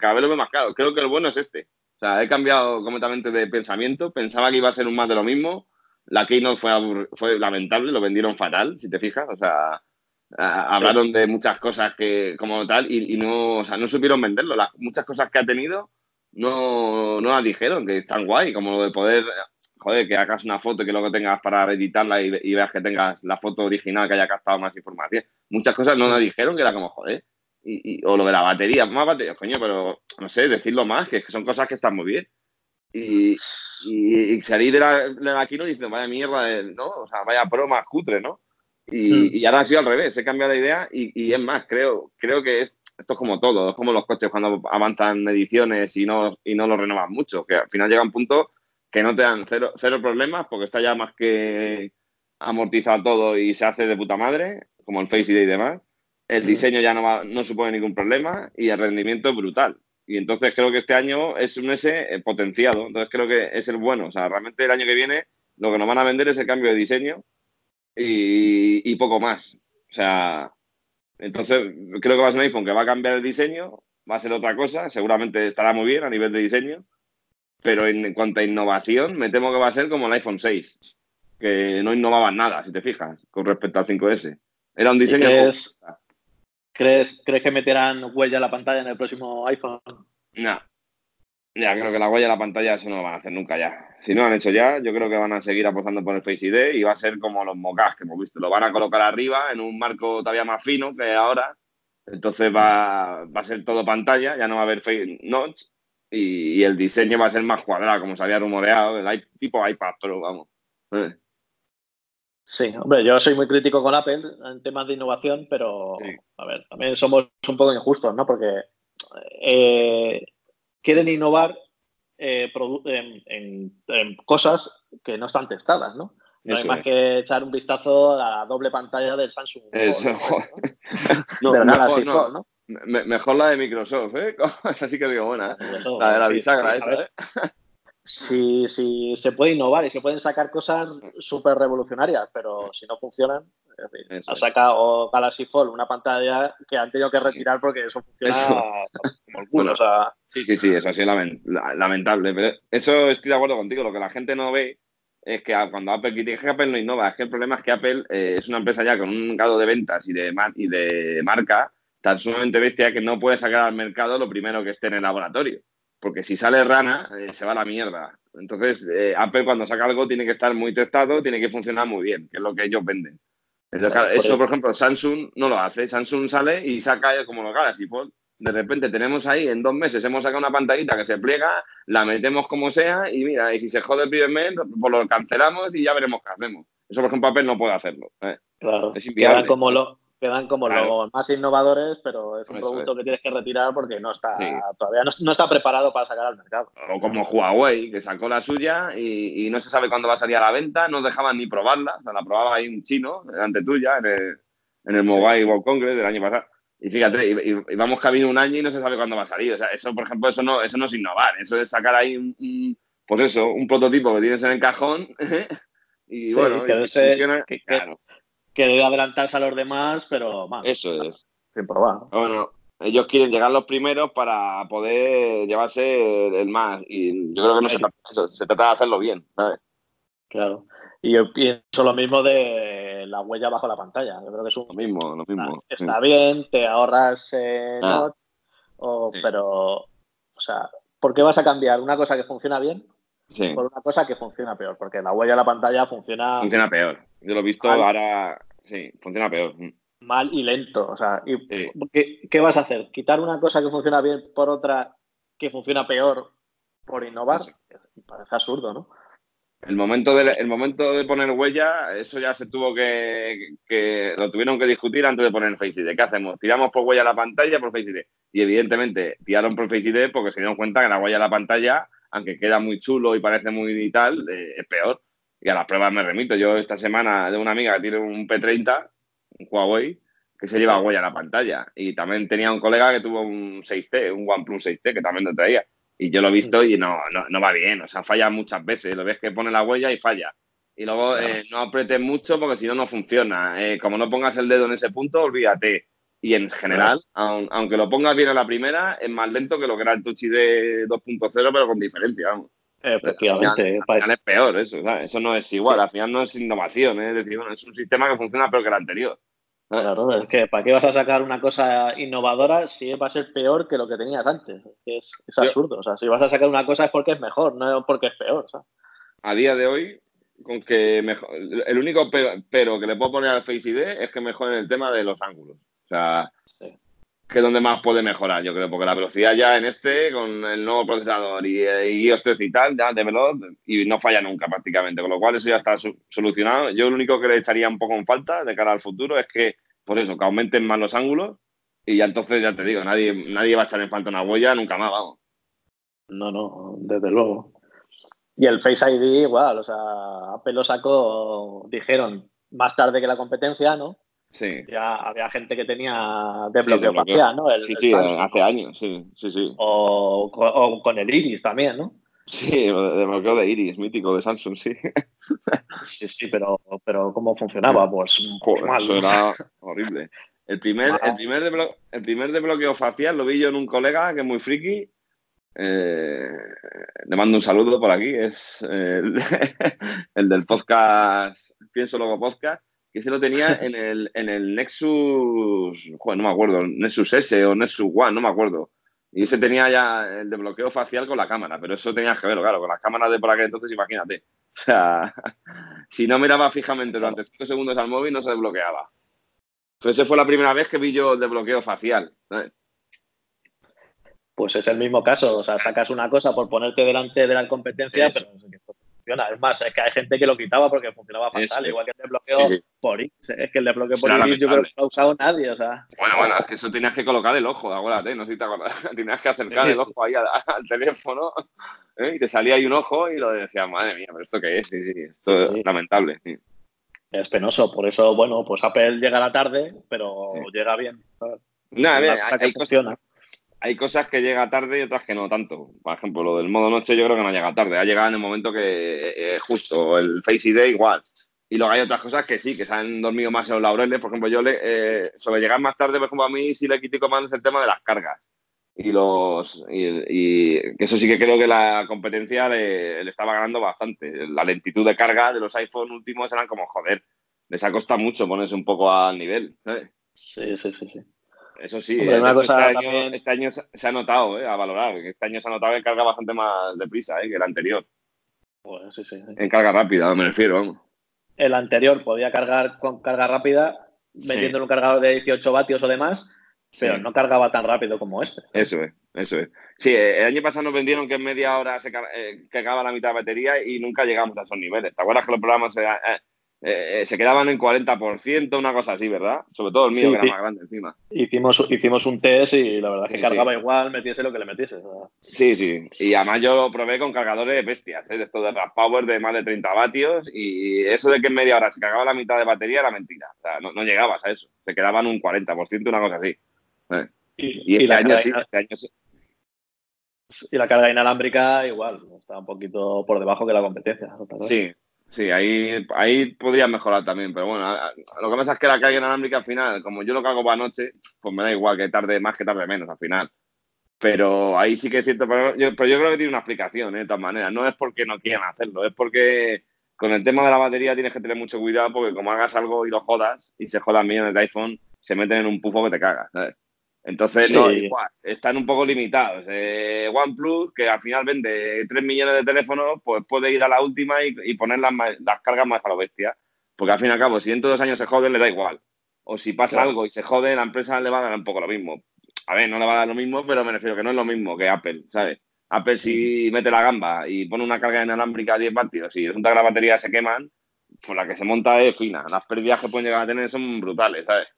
cada vez lo veo más claro, creo que el bueno es este. O sea, he cambiado completamente de pensamiento, pensaba que iba a ser un más de lo mismo, la Keynote fue, fue lamentable, lo vendieron fatal, si te fijas, o sea, hablaron de muchas cosas que como tal y, no, o sea, no supieron venderlo, las, muchas cosas que ha tenido no, no las dijeron, que están guay, como lo de poder joder, que hagas una foto y que luego tengas para editarla y, veas que tengas la foto original que haya captado más información. Muchas cosas no nos dijeron que era como, joder. Y, o lo de la batería, más batería, coño, pero no sé, decirlo más, que son cosas que están muy bien. Y, y, salir de la, de la Kino diciendo, vaya mierda, ¿no? O sea, vaya broma cutre, ¿no? Hmm. Y, ahora ha sido al revés, he cambiado la idea y, es más, creo, creo que es, esto es como todo, es como los coches cuando avanzan ediciones y no, y no lo renovan mucho, que al final llega un punto que no te dan cero, cero problemas porque está ya más que amortizado todo y se hace de puta madre, como el Face ID y demás. El diseño ya no, no supone ningún problema y el rendimiento es brutal. Y entonces creo que este año es un S potenciado. Entonces creo que es el bueno. O sea, realmente el año que viene lo que nos van a vender es el cambio de diseño y, y poco más. O sea, entonces creo que va a ser un iPhone que va a cambiar el diseño, va a ser otra cosa, seguramente estará muy bien a nivel de diseño, pero en cuanto a innovación, me temo que va a ser como el iPhone 6, que no innovaban nada, si te fijas, con respecto al 5S. Era un diseño... ¿Crees, ¿Crees que meterán huella en la pantalla en el próximo iPhone? No. Ya, creo que la huella en la pantalla eso no lo van a hacer nunca ya. Si no lo han hecho ya, yo creo que van a seguir apostando por el Face ID y va a ser como los mocas que hemos visto. Lo van a colocar arriba en un marco todavía más fino que ahora. Entonces va, va a ser todo pantalla, ya no va a haber Face Notch y, y, el diseño va a ser más cuadrado, como se había rumoreado, el tipo iPad, pero vamos. Eh. Sí, hombre, yo soy muy crítico con Apple en temas de innovación, pero Sí. a ver, también somos un poco injustos, ¿no? Porque eh, quieren innovar eh, en, en- en cosas que no están testadas, ¿no? No hay Eso más es. que echar un vistazo a la doble pantalla del Samsung. Eso, No, mejor, no. Fold, ¿no? Me- mejor la de Microsoft, ¿eh? [laughs] Esa sí que digo buena. ¿eh? La de la sí, bisagra sí, esa, ¿eh? si, si se puede innovar y se pueden sacar cosas súper revolucionarias, pero si no funcionan, es ha sacado Galaxy Fold una pantalla que han tenido que retirar porque eso funciona Eso. como el culo. Bueno. o sea, Sí, sí, sí, eso ha sido lamen- la- lamentable. Pero eso estoy de acuerdo contigo. Lo que la gente no ve es que cuando Apple critica, Apple no innova. Es que el problema es que Apple eh, es una empresa ya con un grado de ventas y de, y de marca tan sumamente bestia que no puede sacar al mercado lo primero que esté en el laboratorio. Porque si sale rana, eh, se va a la mierda. Entonces, eh, Apple cuando saca algo tiene que estar muy testado, tiene que funcionar muy bien, que es lo que ellos venden. Claro, eso, por ejemplo, Samsung no lo hace. Samsung sale y saca como los Galaxy Fold. De repente tenemos ahí, en dos meses, hemos sacado una pantallita que se pliega, la metemos como sea y mira, y si se jode el primer mes, pues lo cancelamos y ya veremos qué hacemos. Eso, por ejemplo, Apple no puede hacerlo. ¿eh? claro, Es inviable. como, lo, quedan como Claro. los más innovadores, pero es un Eso producto es. que tienes que retirar porque no está Sí. todavía no, no está preparado para sacar al mercado. O como Huawei, que sacó la suya y, y no se sabe cuándo va a salir a la venta, no dejaban ni probarla. O sea, la probaba ahí un chino delante tuya en el, en el Mobile World Congress del año pasado. Y fíjate, y, y- vamos camino un año y no se sabe cuándo va a salir. O sea, eso, por ejemplo, eso no, eso no es innovar. Eso es sacar ahí un, un- pues eso, un prototipo que tienes en el cajón [laughs] y Sí, bueno, que y funciona, que- que- claro, Que debe adelantarse a los demás, pero más, eso es. sin probar. Bueno, ellos quieren llegar los primeros para poder llevarse el, más. Y yo creo que no se trata de eso, se trata de hacerlo bien, ¿sabes? Claro. Y yo pienso lo mismo de la huella bajo la pantalla. Yo creo que es un Lo mismo, lo mismo. está, está bien, te ahorras eh, Ah. o- Sí. pero, o sea, ¿por qué vas a cambiar una cosa que funciona bien Sí, por una cosa que funciona peor? Porque la huella de la pantalla funciona funciona peor. Yo lo he visto, ahora sí, funciona peor. mal y lento. O sea, ¿y Sí. ¿qué, qué vas a hacer? ¿Quitar una cosa que funciona bien por otra que funciona peor por innovar? Parece absurdo, ¿no? El momento, de, el momento de poner huella, eso ya se tuvo que, que lo tuvieron que discutir antes de poner Face ID. ¿Qué hacemos? ¿Tiramos por huella a la pantalla por Face ID? Y evidentemente tiraron por Face ID porque se dieron cuenta que la huella a la pantalla, aunque queda muy chulo y parece muy tal, eh, es peor. Y a las pruebas me remito. Yo esta semana de una amiga que tiene un P30, un Huawei, que se lleva huella a la pantalla. Y también tenía un colega que tuvo un 6T, un OnePlus 6T, que también lo traía. Y yo lo he visto y no, no, no va bien. O sea, falla muchas veces. Lo ves que pone la huella y falla. Y luego eh, no apretes mucho porque si no, no funciona. Eh, como no pongas el dedo en ese punto, olvídate. Y en general, aun- aunque lo pongas bien a la primera, es más lento que lo que era el Touch ID 2.0, pero con diferencia. Vamos. Efectivamente. Al final, pa- al final es peor eso, ¿sabes? Eso no es igual, al final no es innovación, ¿eh? es decir, bueno, es un sistema que funciona peor que el anterior. Claro, es que ¿para qué vas a sacar una cosa innovadora si va a ser peor que lo que tenías antes? Es, absurdo. O sea, si vas a sacar una cosa es porque es mejor, no porque es peor. ¿sabes? A día de hoy, con que mejor, el único pero, que le puedo poner al Face ID es que mejore el tema de los ángulos. O sea, Sí. que es donde más puede mejorar, yo creo, porque la velocidad ya en este, con el nuevo procesador y, eh, y iOS 13 y tal, ya de veloz, y no falla nunca prácticamente, con lo cual eso ya está solucionado. Yo lo único que le echaría un poco en falta de cara al futuro es que, por eso, que aumenten más los ángulos y ya entonces, ya te digo, nadie, nadie va a echar en falta una huella nunca más, vamos. No, no, desde luego. Y el Face ID igual, o sea, Apple lo sacó, dijeron, más tarde que la competencia, ¿no? Sí, Ya había gente que tenía desbloqueo desbloqueo. facial, ¿no? El- sí, sí, hace años, sí, sí, sí. O, o con el Iris también, ¿no? Sí, el bloqueo de Iris, mítico de Samsung, sí. Sí, sí, pero, pero ¿cómo funcionaba? Pues, Joder, mal. eso era horrible. El primer, el, primer desblo- el primer desbloqueo facial lo vi yo en un colega que es muy friki. Eh, le mando un saludo por aquí, es el, [laughs] el del podcast Pienso Luego Podcast. Que se lo tenía [laughs] en el, en el Nexus, joder, no me acuerdo, Nexus S o Nexus One, no me acuerdo. Y ese tenía ya el desbloqueo facial con la cámara, pero eso tenía que verlo, claro, con las cámaras de por aquel entonces, imagínate. O sea, [laughs] si no miraba fijamente durante 5 segundos al móvil, no se desbloqueaba. Pues esa fue la primera vez que vi yo el desbloqueo facial. Pues es el mismo caso, o sea, sacas una cosa por ponerte delante de la competencia, pero funciona. Es más, es que hay gente que lo quitaba porque funcionaba fatal, igual que el desbloqueo por X. Es que el desbloqueo por X yo creo que no ha usado nadie. O sea. Bueno, bueno, es que eso tenías que colocar el ojo, acuérdate, no sé si te acuerdas. [laughs] Tenías que acercar el ojo ahí al, teléfono ¿eh? y te salía ahí un ojo y lo decías, madre mía, pero ¿esto qué es? Sí, sí, esto es lamentable. Es penoso, por eso, bueno, pues Apple llega a la tarde, pero llega bien. No, a ver, hay, cosas, hay cosas que llega tarde y otras que no tanto. Por ejemplo, lo del modo noche yo creo que no llega tarde. Ha llegado en el momento que eh, eh, justo, el Face ID igual. Y luego hay otras cosas que sí, que se han dormido más en los laureles. Por ejemplo, yo le, eh, sobre llegar más tarde, por ejemplo, a mí sí le critico más el tema de las cargas. Y los y, eso sí que creo que la competencia le, estaba ganando bastante. La lentitud de carga de los iPhone últimos eran como, joder, les ha costado mucho ponerse un poco al nivel. Sí, sí, sí, sí. Eso sí, este, año, se ha notado eh, a valorar. Este año se ha notado que carga bastante más deprisa eh, que el anterior. Pues sí, sí, En carga rápida, me refiero. El anterior podía cargar con carga rápida, metiendo un cargador de 18 vatios o demás, pero no cargaba tan rápido como este. Eso es, eso es. Sí, eh, el año pasado nos vendieron que en media hora se cargaba la mitad de batería y nunca llegamos a esos niveles. ¿Te acuerdas que los programas eh, eh, se quedaban en 40%, una cosa así, ¿verdad? Sobre todo el mío, que era más grande encima. Hicimos, hicimos un test y la verdad es que cargaba igual, metiese lo que le metiese. Sí, sí. Y además yo lo probé con cargadores bestias, ¿eh? de esto de Power de más de 30 vatios y eso de que en media hora se cargaba la mitad de batería era mentira. O sea, no, llegabas a eso. Se quedaban un 40%, una cosa así. Y, este, año sí, este año sí. Y la carga inalámbrica igual, está un poquito por debajo que la competencia. Sí, Sí, ahí, ahí podría mejorar también, pero bueno, lo que pasa es que la carga inalámbrica al final, como yo lo cago para noche, pues me da igual que tarde más que tarde menos al final. Pero ahí sí que es cierto, pero yo, creo que tiene una explicación, ¿eh? de todas maneras. No es porque no quieran hacerlo, es porque con el tema de la batería tienes que tener mucho cuidado porque como hagas algo y lo jodas y se jodan millones de iPhone, se meten en un pufo que te cagas, ¿sabes? Entonces, no, igual, están un poco limitados. Eh, OnePlus, que al final vende 3 millones de teléfonos, pues puede ir a la última y, poner las, las, cargas más a lo bestia. Porque al fin y al cabo, si en dos años se joden, le da igual. O si pasa algo y se jode, la empresa le va a dar un poco lo mismo. A ver, no le va a dar lo mismo, pero me refiero que no es lo mismo que Apple, ¿sabes? Apple si mete la gamba y pone una carga inalámbrica a 10 vatios y resulta que las baterías se queman, pues la que se monta es fina. Las pérdidas que pueden llegar a tener son brutales, ¿sabes?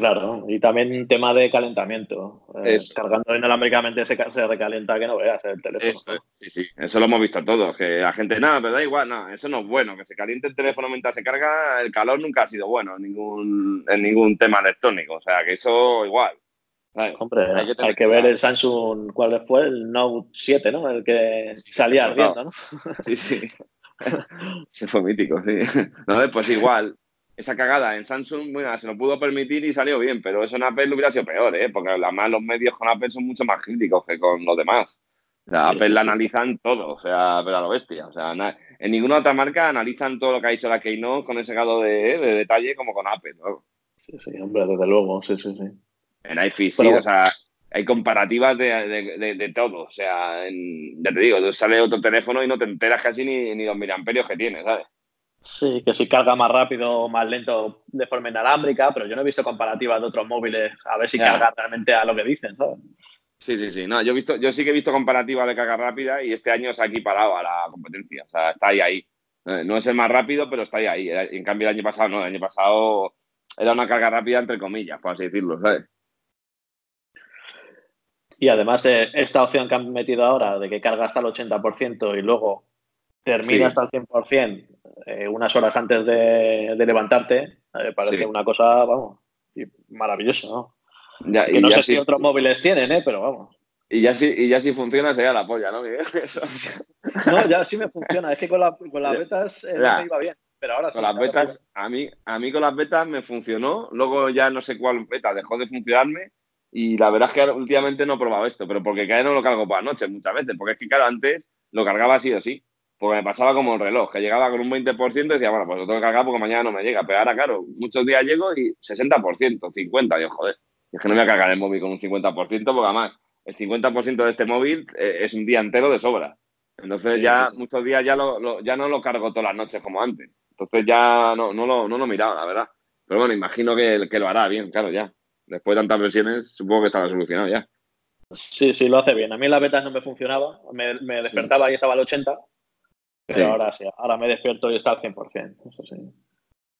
Claro, y también tema de calentamiento. Eh, cargando inalámbricamente se, se recalienta que no veas el teléfono. Eso, sí, sí, eso lo hemos visto todos. Que la gente, nada, pero da igual, no, eso no es bueno. Que se caliente el teléfono mientras se carga, el calor nunca ha sido bueno en ningún, en ningún tema electrónico. O sea, que eso igual. Hombre, hay que, ver el Samsung, ¿cuál fue? El Note 7, ¿no? El que salía ardiendo, ¿no? Sí, sí. [laughs] Se fue mítico, sí. [laughs] No, pues igual, esa cagada en Samsung, bueno, se lo pudo permitir y salió bien, pero eso en Apple hubiera sido peor, ¿eh? porque además los medios con Apple son mucho más críticos que con los demás. O sea, Apple la analizan todo, o sea, pero a lo bestia. O sea, en ninguna otra marca analizan todo lo que ha dicho la Keynote con ese grado de, detalle como con Apple. ¿no? Sí, sí, hombre, desde luego, sí, sí, sí. En iFi sí, o sea, hay comparativas de, todo. O sea, ya te digo, sale otro teléfono y no te enteras casi ni, ni los miliamperios que tiene, ¿sabes? Sí, que si carga más rápido o más lento de forma inalámbrica, pero yo no he visto comparativas de otros móviles a ver si carga realmente a lo que dicen, Sí, sí, sí. No, yo, he visto, yo sí que he visto comparativas de carga rápida y este año se ha equiparado a la competencia. O sea, está ahí, ahí. Eh, no es el más rápido, pero está ahí, ahí. Eh, en cambio, el año pasado no. El año pasado era una carga rápida, entre comillas, por así decirlo, ¿sabes? Y además, eh, esta opción que han metido ahora de que carga hasta el 80% y luego termina hasta el 100% eh, unas horas antes de, levantarte, eh, parece una cosa, vamos, maravillosa, ¿no? que no sé si otros móviles tienen, ¿eh? pero vamos. Y ya si, y ya si funciona sería la polla, ¿no? [laughs] no, ya sí me funciona. Es que con, con las betas eh, no me iba bien. Pero ahora con las betas, a mí, a mí con las betas me funcionó. Luego ya no sé cuál beta dejó de funcionarme. Y la verdad es que últimamente no he probado esto, pero porque cada no lo cargo por la noche muchas veces. Porque es que, claro, antes lo cargaba así o sí. Porque me pasaba como el reloj, que llegaba con un 20% y decía, bueno, pues lo tengo que cargar porque mañana no me llega. Pero ahora, claro, muchos días llego y 60%, 50%. Digo, joder, es que no voy a cargar el móvil con un 50% porque además el 50% de este móvil eh, es un día entero de sobra. Entonces ya muchos días ya, lo, ya no lo cargo todas las noches como antes. Entonces ya no, no, lo, no lo miraba, la verdad. Pero bueno, imagino que, que lo hará bien, claro, ya. Después de tantas versiones, supongo que estará solucionado ya. Sí, sí, lo hace bien. A mí en las betas no me funcionaba. Me, despertaba y estaba al 80. Pero ahora sí, ahora me despierto y está al 100%. Eso sí.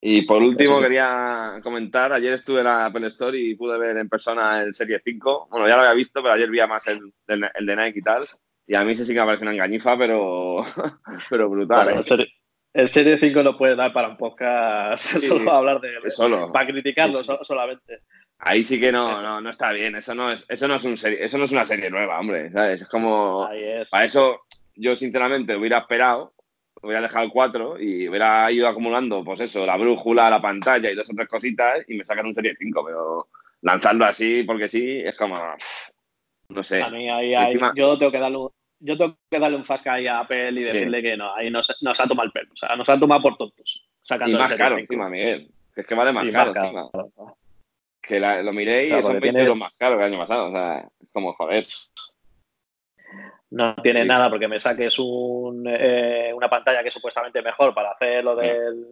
Y por último, quería comentar, ayer estuve en la Apple Store y pude ver en persona el Serie 5. Bueno, ya lo había visto, pero ayer vi más el, el, de Nike y tal. Y a mí sí, sí que me parece una engañifa, pero, [laughs] pero brutal. ¿eh? el, serie, 5 no puede dar para un podcast [laughs] solo hablar de él. Solo. Para criticarlo solamente. Ahí sí que no, no, no está bien. Eso no es, eso no es un eso no es una serie nueva, hombre. ¿sabes? Es como. Para eso, yo sinceramente hubiera esperado hubiera dejado 4 y hubiera ido acumulando, pues eso, la brújula, la pantalla y dos o tres cositas y me sacan un Serie 5, pero lanzarlo así porque sí, es como, no sé. A mí ahí, yo tengo que darle un, yo tengo que darle un fasca ahí a Apple y decirle que no, ahí nos, nos, ha tomado el pelo, o sea, nos ha tomado por tontos. Y más caro encima, Miguel, es que vale más caro, encima. Que lo miré y son 20 euros más caro que el año pasado, o sea, es como, joder no tiene nada porque me saques un, eh, una pantalla que es supuestamente mejor para hacer lo del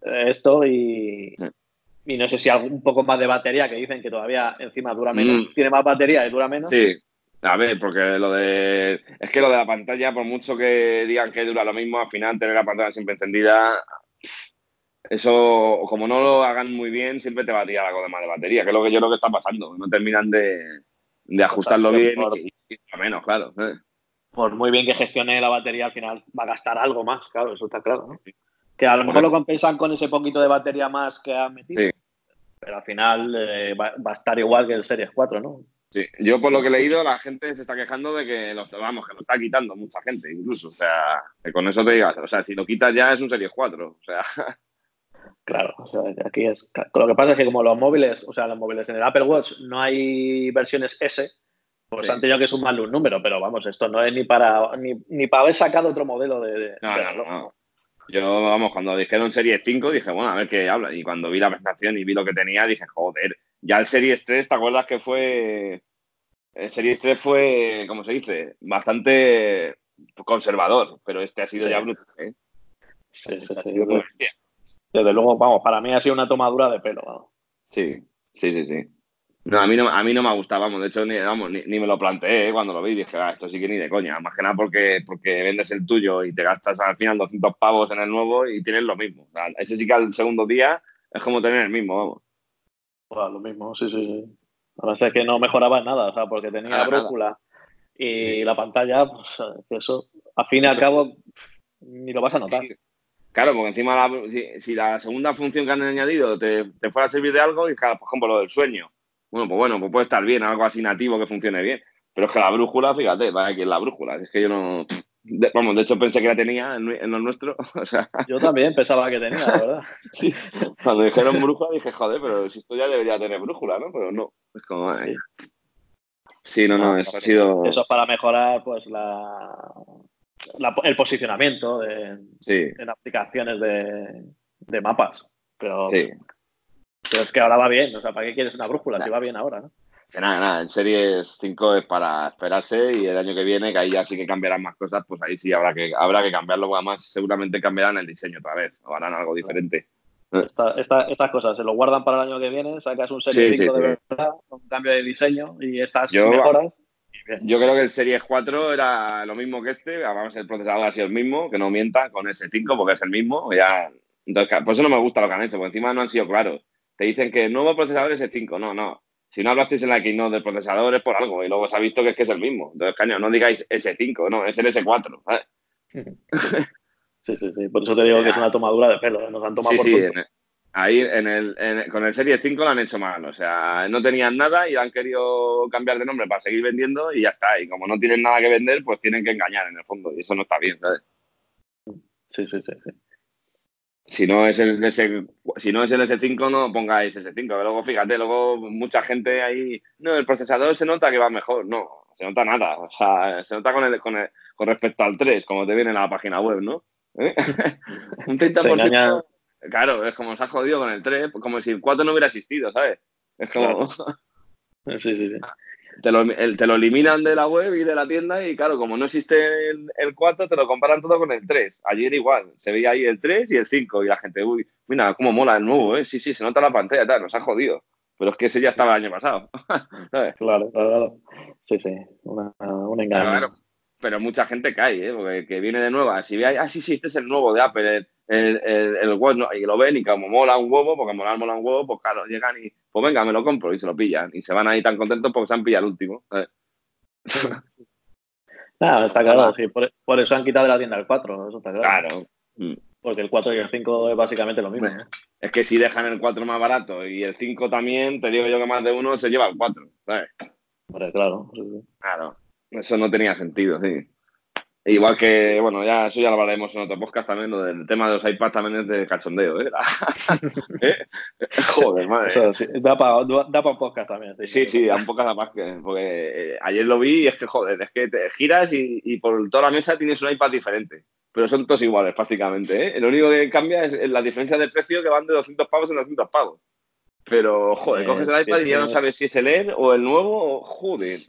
esto y, y no sé si algo, un poco más de batería que dicen que todavía encima dura menos, mm. tiene más batería y dura menos. Sí, a ver, porque lo de es que lo de la pantalla, por mucho que digan que dura lo mismo, al final tener la pantalla siempre encendida, eso como no lo hagan muy bien, siempre te va a tirar algo de más de batería, que es lo que yo creo que está pasando, no terminan de, de ajustarlo bien y, y, menos, claro. ¿eh? Por muy bien que gestione la batería, al final va a gastar algo más, claro, eso está claro. ¿no? Que a lo mejor lo compensan con ese poquito de batería más que han metido. Sí. Pero al final eh, va, a estar igual que el Series 4, ¿no? Sí, yo por lo que he leído, la gente se está quejando de que los, vamos, que lo está quitando mucha gente, incluso. O sea, que con eso te digas, o sea, si lo quitas ya es un Series 4. O sea. [laughs] Claro, o sea, aquí es. Lo que pasa es que como los móviles, o sea, los móviles en el Apple Watch no hay versiones S, pues han tenido que sumarle un número, pero vamos, esto no es ni para ni, para haber sacado otro modelo de, no, no, no, Yo, vamos, cuando dijeron Series 5 dije, bueno, a ver qué habla. Y cuando vi la presentación y vi lo que tenía, dije, joder, ya el Series 3, ¿te acuerdas que fue... El Series 3 fue, ¿cómo se dice? Bastante conservador, pero este ha sido ya bruto. ¿eh? Sí, sí, sí. Desde luego, vamos, para mí ha sido una tomadura de pelo. Vamos. Sí, sí, sí, sí. No, a mí no, a mí no me gustado, vamos, de hecho ni, vamos, ni, me lo planteé ¿eh? cuando lo vi, dije, ah, esto sí que ni de coña, más que nada porque, porque vendes el tuyo y te gastas al final 200 pavos en el nuevo y tienes lo mismo. ese sí que al segundo día es como tener el mismo, vamos. Pues lo mismo, sí, sí, sí. La verdad es que no mejoraba nada, o sea, porque tenía la brújula y la pantalla, pues eso, al fin y al cabo, ni lo vas a notar. Claro, porque encima si, la segunda función que han añadido te, te fuera a servir de algo, y claro, por ejemplo, lo del sueño bueno, pues bueno, pues puede estar bien, algo así nativo que funcione bien. Pero es que la brújula, fíjate, va que es la brújula. Es que yo no. vamos, de hecho pensé que la tenía en, en lo nuestro. [laughs] Yo también pensaba que tenía, la verdad. [laughs] sí. Cuando dijeron brújula dije, joder, pero si esto ya debería tener brújula, ¿no? Pero no. Es como. Sí. sí, no, no, eso ha sido. Eso es para mejorar, pues, la, el posicionamiento de, en aplicaciones de, de mapas. Pero sí. Pero es que ahora va bien, o sea, ¿para qué quieres una brújula si va bien ahora, no? Que nada, nada, en Series 5 es para esperarse y el año que viene, que ahí ya sí que cambiarán más cosas, pues ahí sí habrá que, habrá que cambiarlo, además seguramente cambiarán el diseño otra vez, o harán algo diferente. estas cosas se lo guardan para el año que viene, sacas un Series 5 de verdad, un cambio de diseño y estas mejoras. Yo creo que el Series 4 era lo mismo que este, además el procesador ha sido el mismo, que no mienta con ese 5 porque es el mismo. Ya, entonces, por eso no me gusta lo que han hecho, porque encima no han sido claros te dicen que el nuevo procesador es el 5. No, no. Si no hablasteis en la Keynote del procesador es por algo y luego se ha visto que es que es el mismo. Entonces, caño, no digáis S5, no, es el S4. [laughs] Sí, sí, sí. Por eso te digo que es una tomadura de pelo. ¿eh? Nos han tomado sí, sí, ahí en el, con el Serie 5 lo han hecho mal. O sea, no tenían nada y han querido cambiar de nombre para seguir vendiendo y ya está. Y como no tienen nada que vender, pues tienen que engañar en el fondo. Y eso no está bien, ¿sabes? Sí, sí, sí. sí. Si no es el S, si no es el S5, no pongáis S5. Luego, fíjate, luego mucha gente ahí. No, el procesador se nota que va mejor. No, se nota nada. O sea, se nota con, el, con, el, con respecto al 3, como te viene en la página web, ¿no? ¿Eh? [laughs] un 30%. Claro, es como se ha jodido con el 3, como si el 4 no hubiera existido, ¿sabes? Es como. [laughs] Sí, sí, sí. Te lo, te lo, eliminan de la web y de la tienda y claro, como no existe el, el, 4, te lo comparan todo con el 3. Ayer igual, se veía ahí el 3 y el 5 y la gente, uy, mira cómo mola el nuevo, ¿eh? Sí, sí, se nota la pantalla, tal, nos ha jodido. Pero es que ese ya estaba el año pasado. [laughs] ¿sabes? Claro, claro, Sí, sí, una, un engaño. Claro, pero mucha gente cae, ¿eh? Porque que viene de nueva, si ve, ah, sí, sí, este es el nuevo de Apple, el, el, el, el web, ¿no? y lo ven y como mola un huevo, porque mola, mola un huevo, pues claro, llegan y, pues venga, me lo compro y se lo pillan. Y se van ahí tan contentos porque se han pillado el último. ¿sabes? [laughs] Nada, está claro, sí, por, por, eso han quitado de la tienda el 4, eso está claro. Claro. Porque el 4 y el 5 es básicamente lo mismo. ¿eh? [laughs] Es que si dejan el 4 más barato y el 5 también, te digo yo que más de uno se lleva el 4, ¿sabes? Hombre, claro. Claro, eso no tenía sentido, sí. Igual que, bueno, ya eso ya lo hablaremos en otro podcast también, lo del tema de los iPads también es de cachondeo, ¿eh? [laughs] ¿Eh? Joder, madre. Eso, sí, da para pa un podcast también. Sí, sí, sí, da un podcast más que, porque eh, ayer lo vi y es que, joder, es que te giras y, y, por toda la mesa tienes un iPad diferente, pero son todos iguales prácticamente, ¿eh? Lo único que cambia es la diferencia de precio que van de 200 pavos en 200 pavos. Pero, joder, eh, coges el iPad y ya no sabes si es el Air o el nuevo joder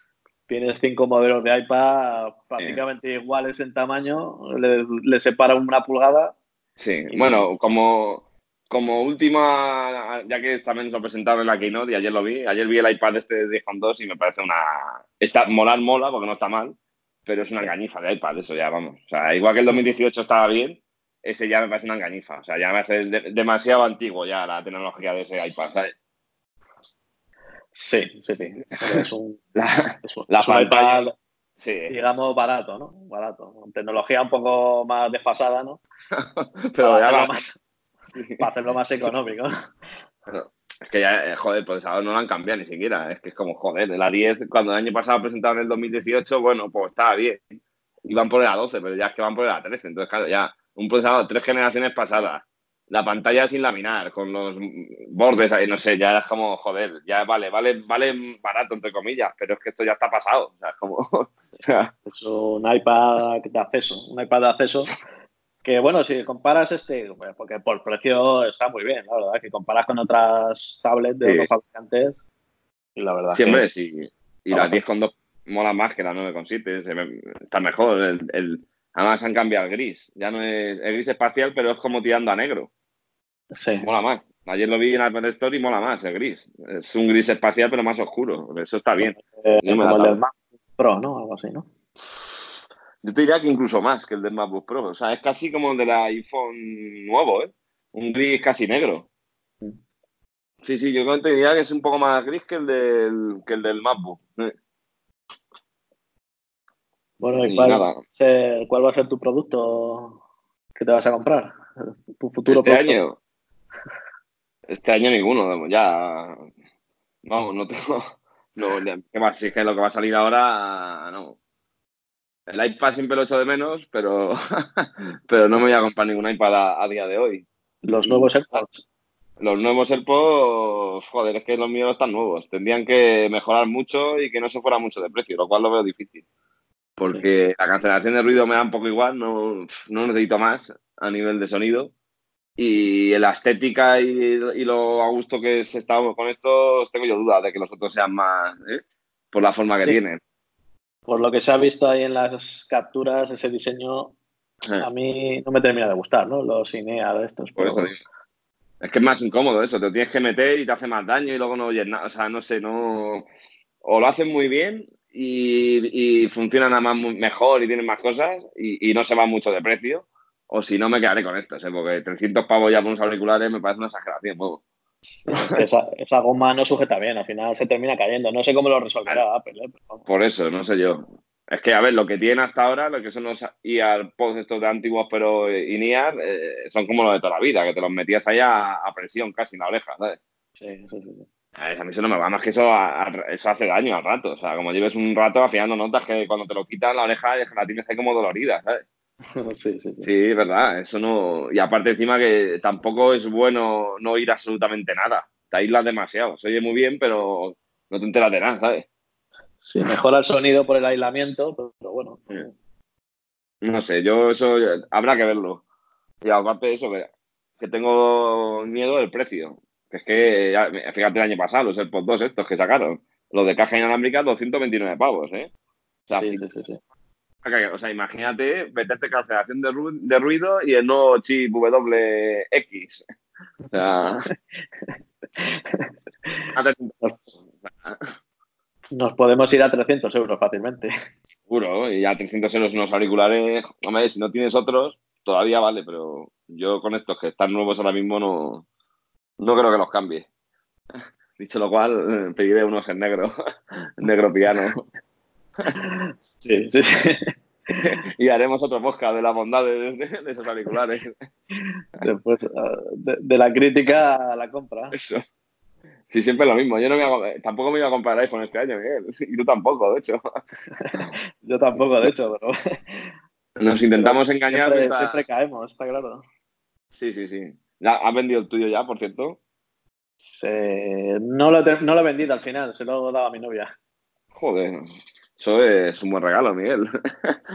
tienes cinco modelos de iPad prácticamente iguales en tamaño, le, le, separa una pulgada. Sí, y... bueno, como, como última, ya que también lo presentaron en la Keynote y ayer lo vi, ayer vi el iPad este de 10.2 y me parece una... Está, molar mola porque no está mal, pero es una engañifa de iPad, eso ya, vamos. O sea, igual que el 2018 estaba bien, ese ya me parece una engañifa. O sea, ya me hace de, demasiado antiguo ya la tecnología de ese iPad, ¿sabes? Sí, sí, sí. Es un, [laughs] la, es un, la es un pantalla, iPad, sí. digamos, barato, ¿no? Barato. Con tecnología un poco más desfasada, ¿no? [laughs] Pero para, ya hacerlo más, para hacerlo más económico. Pero es que ya, eh, joder, pues ahora no la han cambiado ni siquiera. Es que es como, joder, de la 10, cuando el año pasado presentaron el 2018, bueno, pues estaba bien. Iban por la 12, pero ya es que van por la 13. Entonces, claro, ya un procesador tres generaciones pasadas, la pantalla sin laminar, con los bordes ahí, no sé, ya es como, joder, ya vale, vale, vale barato, entre comillas, pero es que esto ya está pasado. O sea, es como. [laughs] es un iPad de acceso, un iPad de acceso que, bueno, si comparas este, porque por precio está muy bien, la verdad, que comparas con otras tablets de Sí. otros fabricantes, y la verdad. Siempre, que, sí. Y la 10,2 mola más que la 9,7. se ve- Está mejor. El, el- además han cambiado el gris. Ya no es el gris espacial, pero es como tirando a negro. Sí. Mola más. Ayer lo vi en Apple Store y mola más el gris. Es un gris espacial, pero más oscuro. Eso está bien. Eh, como el del Mac Pro, ¿no? Algo así, ¿no? Yo te diría que incluso más que el del MacBook Pro. O sea, es casi como el del iPhone nuevo, ¿eh? Un gris casi negro. Sí, sí, yo te diría que es un poco más gris que el del, que el del MacBook. Eh, Bueno, ¿y cuál, cuál va a ser tu producto que te vas a comprar? Tu futuro Este producto. año. Este año ninguno, ya. Vamos, no tengo. [laughs] No, ¿qué más? Si es que lo que va a salir ahora, no. El iPad siempre lo echo de menos, pero, [laughs] pero no me voy a comprar ningún iPad a, a día de hoy. Los nuevos AirPods. Los nuevos AirPods, joder, es que los míos están nuevos. Tendrían que mejorar mucho y que no se fuera mucho de precio, lo cual lo veo difícil. Porque la cancelación de ruido me da un poco igual, no, no necesito más a nivel de sonido. Y la estética y, y lo a gusto que se está con estos, tengo yo dudas de que los otros sean más, ¿eh? por la forma que Sí. tienen. Por lo que se ha visto ahí en las capturas, ese diseño Eh, a mí no me termina de gustar, ¿no? Los INEA de estos. Por pero- eso. Es que es más incómodo eso, te tienes que meter y te hace más daño y luego no oyes nada. O sea, no sé, no. O lo hacen muy bien y, y funcionan nada más mu- mejor y tienen más cosas y, y no se va mucho de precio. O si no, me quedaré con estos, ¿eh? porque 300 pavos ya por unos auriculares me parece una exageración. poco. Esa, esa goma no sujeta bien, al final se termina cayendo. No sé cómo lo resolverá Apple, ¿eh? Pero. Por eso, no sé yo. Es que, a ver, lo que tienen hasta ahora, lo que son los earpods estos de antiguos, pero in-ear, eh, son como los de toda la vida, que te los metías ahí a, a presión casi en la oreja, ¿sabes? Sí, sí, sí. A ver, a mí eso no me va más que eso, a- a- eso hace daño al rato. O sea, como lleves un rato, al final no notas que cuando te lo quitan la oreja la tienes ahí como dolorida, ¿sabes? [laughs] sí, sí, sí. Sí, verdad, eso no. Y aparte, encima que tampoco es bueno no oír absolutamente nada. Te aíslas demasiado. Se oye muy bien, pero no te enteras de nada, ¿sabes? Sí, mejora el sonido por el aislamiento, pero, bueno. No sé, yo eso habrá que verlo. Y aparte de eso, que, tengo miedo del precio. es que, fíjate el año pasado, los AirPods 2 estos que sacaron, los de caja inalámbrica, 229 pavos, ¿eh? sí, sí, sí, sí. O sea, imagínate meterte cancelación de, ruido y el nuevo chip WX. [laughs] O sea. Nos podemos ir a 300 euros fácilmente. Seguro, y a 300 euros unos auriculares. Hombre, si no tienes otros, todavía vale, pero yo con estos que están nuevos ahora mismo no, no creo que los cambie. [laughs] Dicho lo cual, pediré unos en negro, [laughs] negro piano. Sí, sí, sí. [laughs] y haremos otro podcast de la bondad de, esos auriculares. Después, ah, de, la crítica a la compra. Eso. Sí, siempre lo mismo. Yo no me tampoco me iba a comprar el iPhone este año, Miguel. Y tú tampoco, de hecho. [laughs] Yo tampoco, de hecho, pero... [laughs] Nos intentamos engañar. Siempre, caemos, está claro. Sí, sí, sí. ¿Has vendido el tuyo ya, por cierto? No, lo he, no lo he vendido al final, se lo he dado a mi novia. Joder, eso es un buen regalo, Miguel.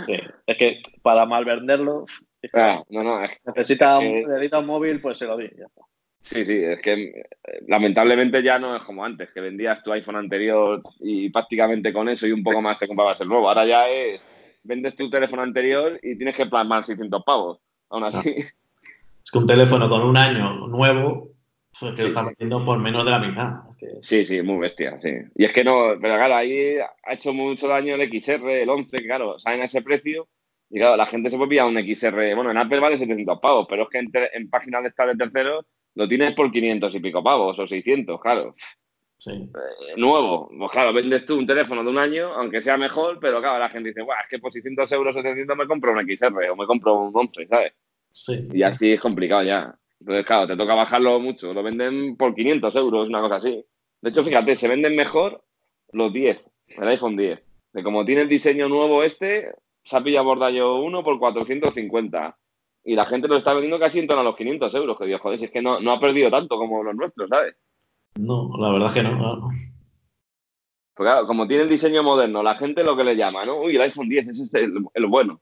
Sí, es que para mal venderlo, ah, no, no, necesita, un, móvil, pues se lo di. Sí, sí, es que eh, lamentablemente ya no es como antes, que vendías tu iPhone anterior y prácticamente con eso y un poco más te comprabas el nuevo. Ahora ya es, vendes tu teléfono anterior y tienes que plasmar 600 pavos, aún así. Es que un teléfono con un año nuevo pues que lo está vendiendo por menos de la mitad. Sí, sí, muy bestia, sí. Y es que no, pero claro, ahí ha hecho mucho daño el XR, el 11, claro, saben a ese precio. Y claro, la gente se puede pillar un XR. Bueno, en Apple vale 700 pavos, pero es que en, en páginas de esta de terceros lo tienes por 500 y pico pavos o 600, claro. Sí. Eh, nuevo, pues claro, vendes tú un teléfono de un año, aunque sea mejor, pero claro, la gente dice, es que por 600 euros o 700 me compro un XR o me compro un 11, ¿sabes? Sí. Y así es complicado ya. Entonces, claro, te toca bajarlo mucho. Lo venden por 500 euros, una cosa así. De hecho, fíjate, se venden mejor los 10, el iPhone 10. De como tiene el diseño nuevo este, se ha pillado Bordallo 1 por 450. Y la gente lo está vendiendo casi en torno a los 500 euros. Que Dios, joder, si es que no, no ha perdido tanto como los nuestros, ¿sabes? No, la verdad es que no. Pues claro, como tiene el diseño moderno, la gente lo que le llama, ¿no? Uy, el iPhone 10 es este, el bueno.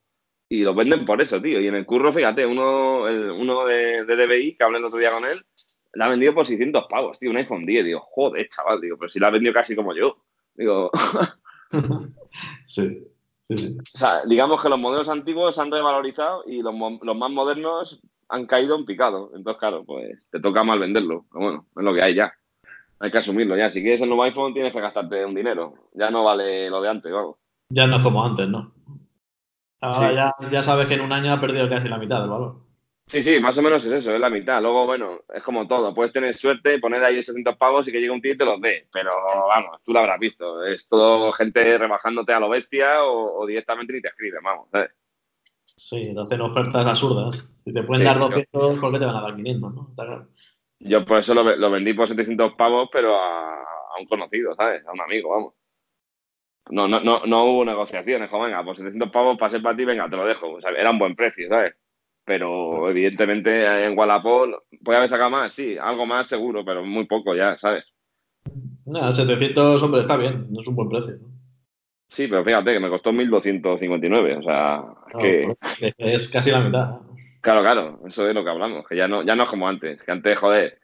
Y lo venden por eso, tío. Y en el curro, fíjate, uno, uno de, de, DBI, que hablé el otro día con él, la ha vendido por 600 pavos, tío, un iPhone 10. Digo, joder, chaval, digo, pero si la ha vendido casi como yo. Digo. [laughs] sí, sí, O sea, digamos que los modelos antiguos se han revalorizado y los, los más modernos han caído en picado. Entonces, claro, pues te toca mal venderlo. Pero bueno, es lo que hay ya. Hay que asumirlo ya. Si quieres el nuevo iPhone, tienes que gastarte un dinero. Ya no vale lo de antes, vamos. Ya no es como antes, ¿no? Ahora ya, sabes que en un año ha perdido casi la mitad del valor. Sí, sí, más o menos es eso, es la mitad. Luego, bueno, es como todo. Puedes tener suerte, poner ahí 800 pavos y que llegue un tío y te los dé. Pero vamos, tú lo habrás visto. Es todo gente rebajándote a lo bestia o, directamente ni te escribe, vamos. ¿sabes? Sí, te hacen ofertas absurdas. Si te pueden dar 200, ¿por qué te van a dar 500? ¿no? Yo por eso lo, vendí por 700 pavos, pero a, a un conocido, ¿sabes? A un amigo, vamos. No, no, no, no hubo negociaciones, como venga, por 700 pavos pasé para ti, venga, te lo dejo. O sea, era un buen precio, ¿sabes? Pero evidentemente en Wallapop, ¿puede haber sacado más? Sí, algo más seguro, pero muy poco ya, ¿sabes? Nada, 700, hombre, está bien, no es un buen precio. Sí, pero fíjate que me costó 1.259, o sea, que... Es casi la mitad. Claro, claro, eso es lo que hablamos, que ya no, ya no es como antes, que antes, joder,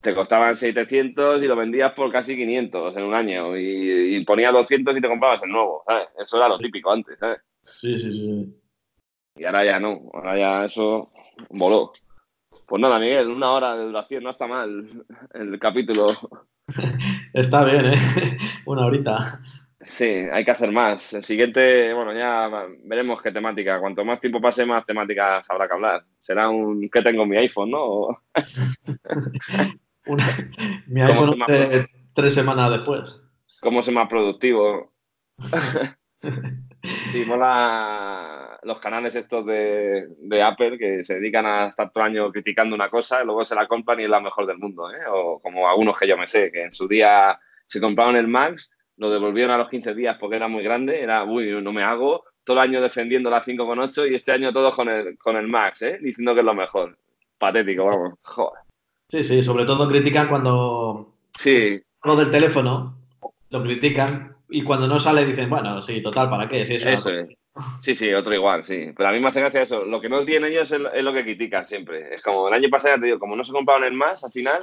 te costaban 700 y lo vendías por casi 500 en un año y, y ponías 200 y te comprabas el nuevo, ¿sabes? Eso era lo típico antes, ¿sabes? Sí, sí, sí. Y ahora ya no, ahora ya eso voló. Pues nada, Miguel, una hora de duración, no está mal el capítulo. [laughs] está bien, ¿eh? Una horita. Sí, hay que hacer más. El siguiente, bueno, ya veremos qué temática. Cuanto más tiempo pase, más temáticas habrá que hablar. Será un ¿qué tengo mi iPhone, no? [laughs] mi iPhone tres semanas después. ¿Cómo ser más productivo? [laughs] sí, mola los canales estos de, de, Apple que se dedican a estar todo el año criticando una cosa y luego se la compran y es la mejor del mundo, ¿eh? O como algunos que yo me sé, que en su día se compraron el Max, lo devolvieron a los 15 días porque era muy grande, era, uy, no me hago, todo el año defendiendo la 5,8 y este año todos con el, con el Max, ¿eh? Diciendo que es lo mejor. Patético, vamos, joder. Sí, sí, sobre todo critican cuando... Sí. Lo del teléfono, lo critican, y cuando no sale dicen, bueno, sí, total, ¿para qué? Sí, eso es. Sí, sí, otro igual, sí. Pero a mí me hace gracia eso. Lo que no tienen ellos es, lo que critican siempre. Es como el año pasado, te digo, como no se compraron el más, al final,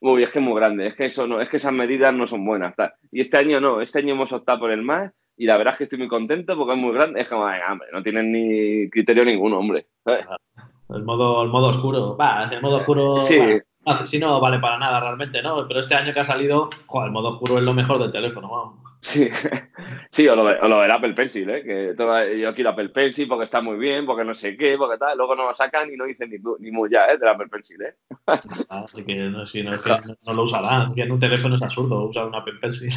uy, es que es muy grande, es que eso no, es que esas medidas no son buenas. Y este año no, este año hemos optado por el más y la verdad es que estoy muy contento porque es muy grande. Es como, hombre, no tienen ni criterio ninguno, hombre. El modo, el modo oscuro. Va, el modo oscuro. Sí. si no vale para nada realmente, ¿no? Pero este año que ha salido, el modo oscuro es lo mejor del teléfono. Sí, sí o, lo, del Apple Pencil, ¿eh? que yo quiero Apple Pencil porque está muy bien, porque no sé qué, porque tal, luego no lo sacan y no dicen ni, ni muy ya ¿eh? del Apple Pencil. ¿eh? Así que, no, si no, no, lo usarán, que en un teléfono es absurdo usar un Apple Pencil.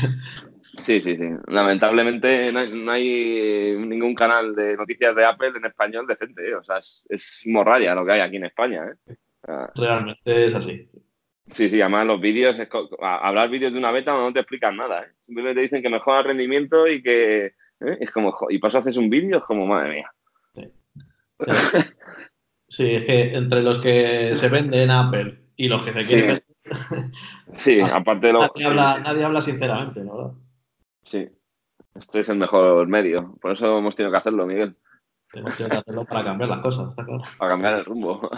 Sí, sí, sí. Lamentablemente no hay, ningún canal de noticias de Apple en español decente, ¿eh? o sea, es, es morralla lo que hay aquí en España. ¿eh? Realmente es así. Sí, sí, además los vídeos, hablar vídeos de una beta no te explican nada, ¿eh? Simplemente dicen que mejora el rendimiento y que ¿eh? es como, y paso haces un vídeo, es como, madre mía. Sí. es que entre los que se venden en Apple y los que se quieren [laughs] sí. aparte de lo... Nadie, habla, nadie habla sinceramente, ¿no? Sí, este es el mejor medio, por eso hemos tenido que hacerlo, Miguel. Hemos tenido que hacerlo para cambiar las cosas, Para cambiar el rumbo.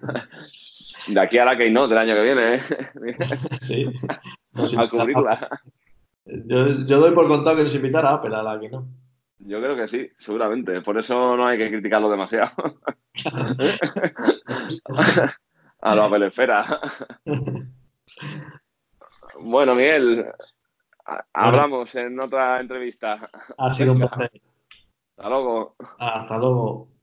[laughs] De aquí a la que no, del año que viene, ¿eh? [laughs] Sí. [laughs] a cubrirla. Yo, yo, doy por contado que nos invitara a Apple a la que no. Yo creo que sí, seguramente. Por eso no hay que criticarlo demasiado. [laughs] a la Apple Esfera. bueno, Miguel, hablamos en otra entrevista. Ha sido un placer. Hasta luego. Hasta luego.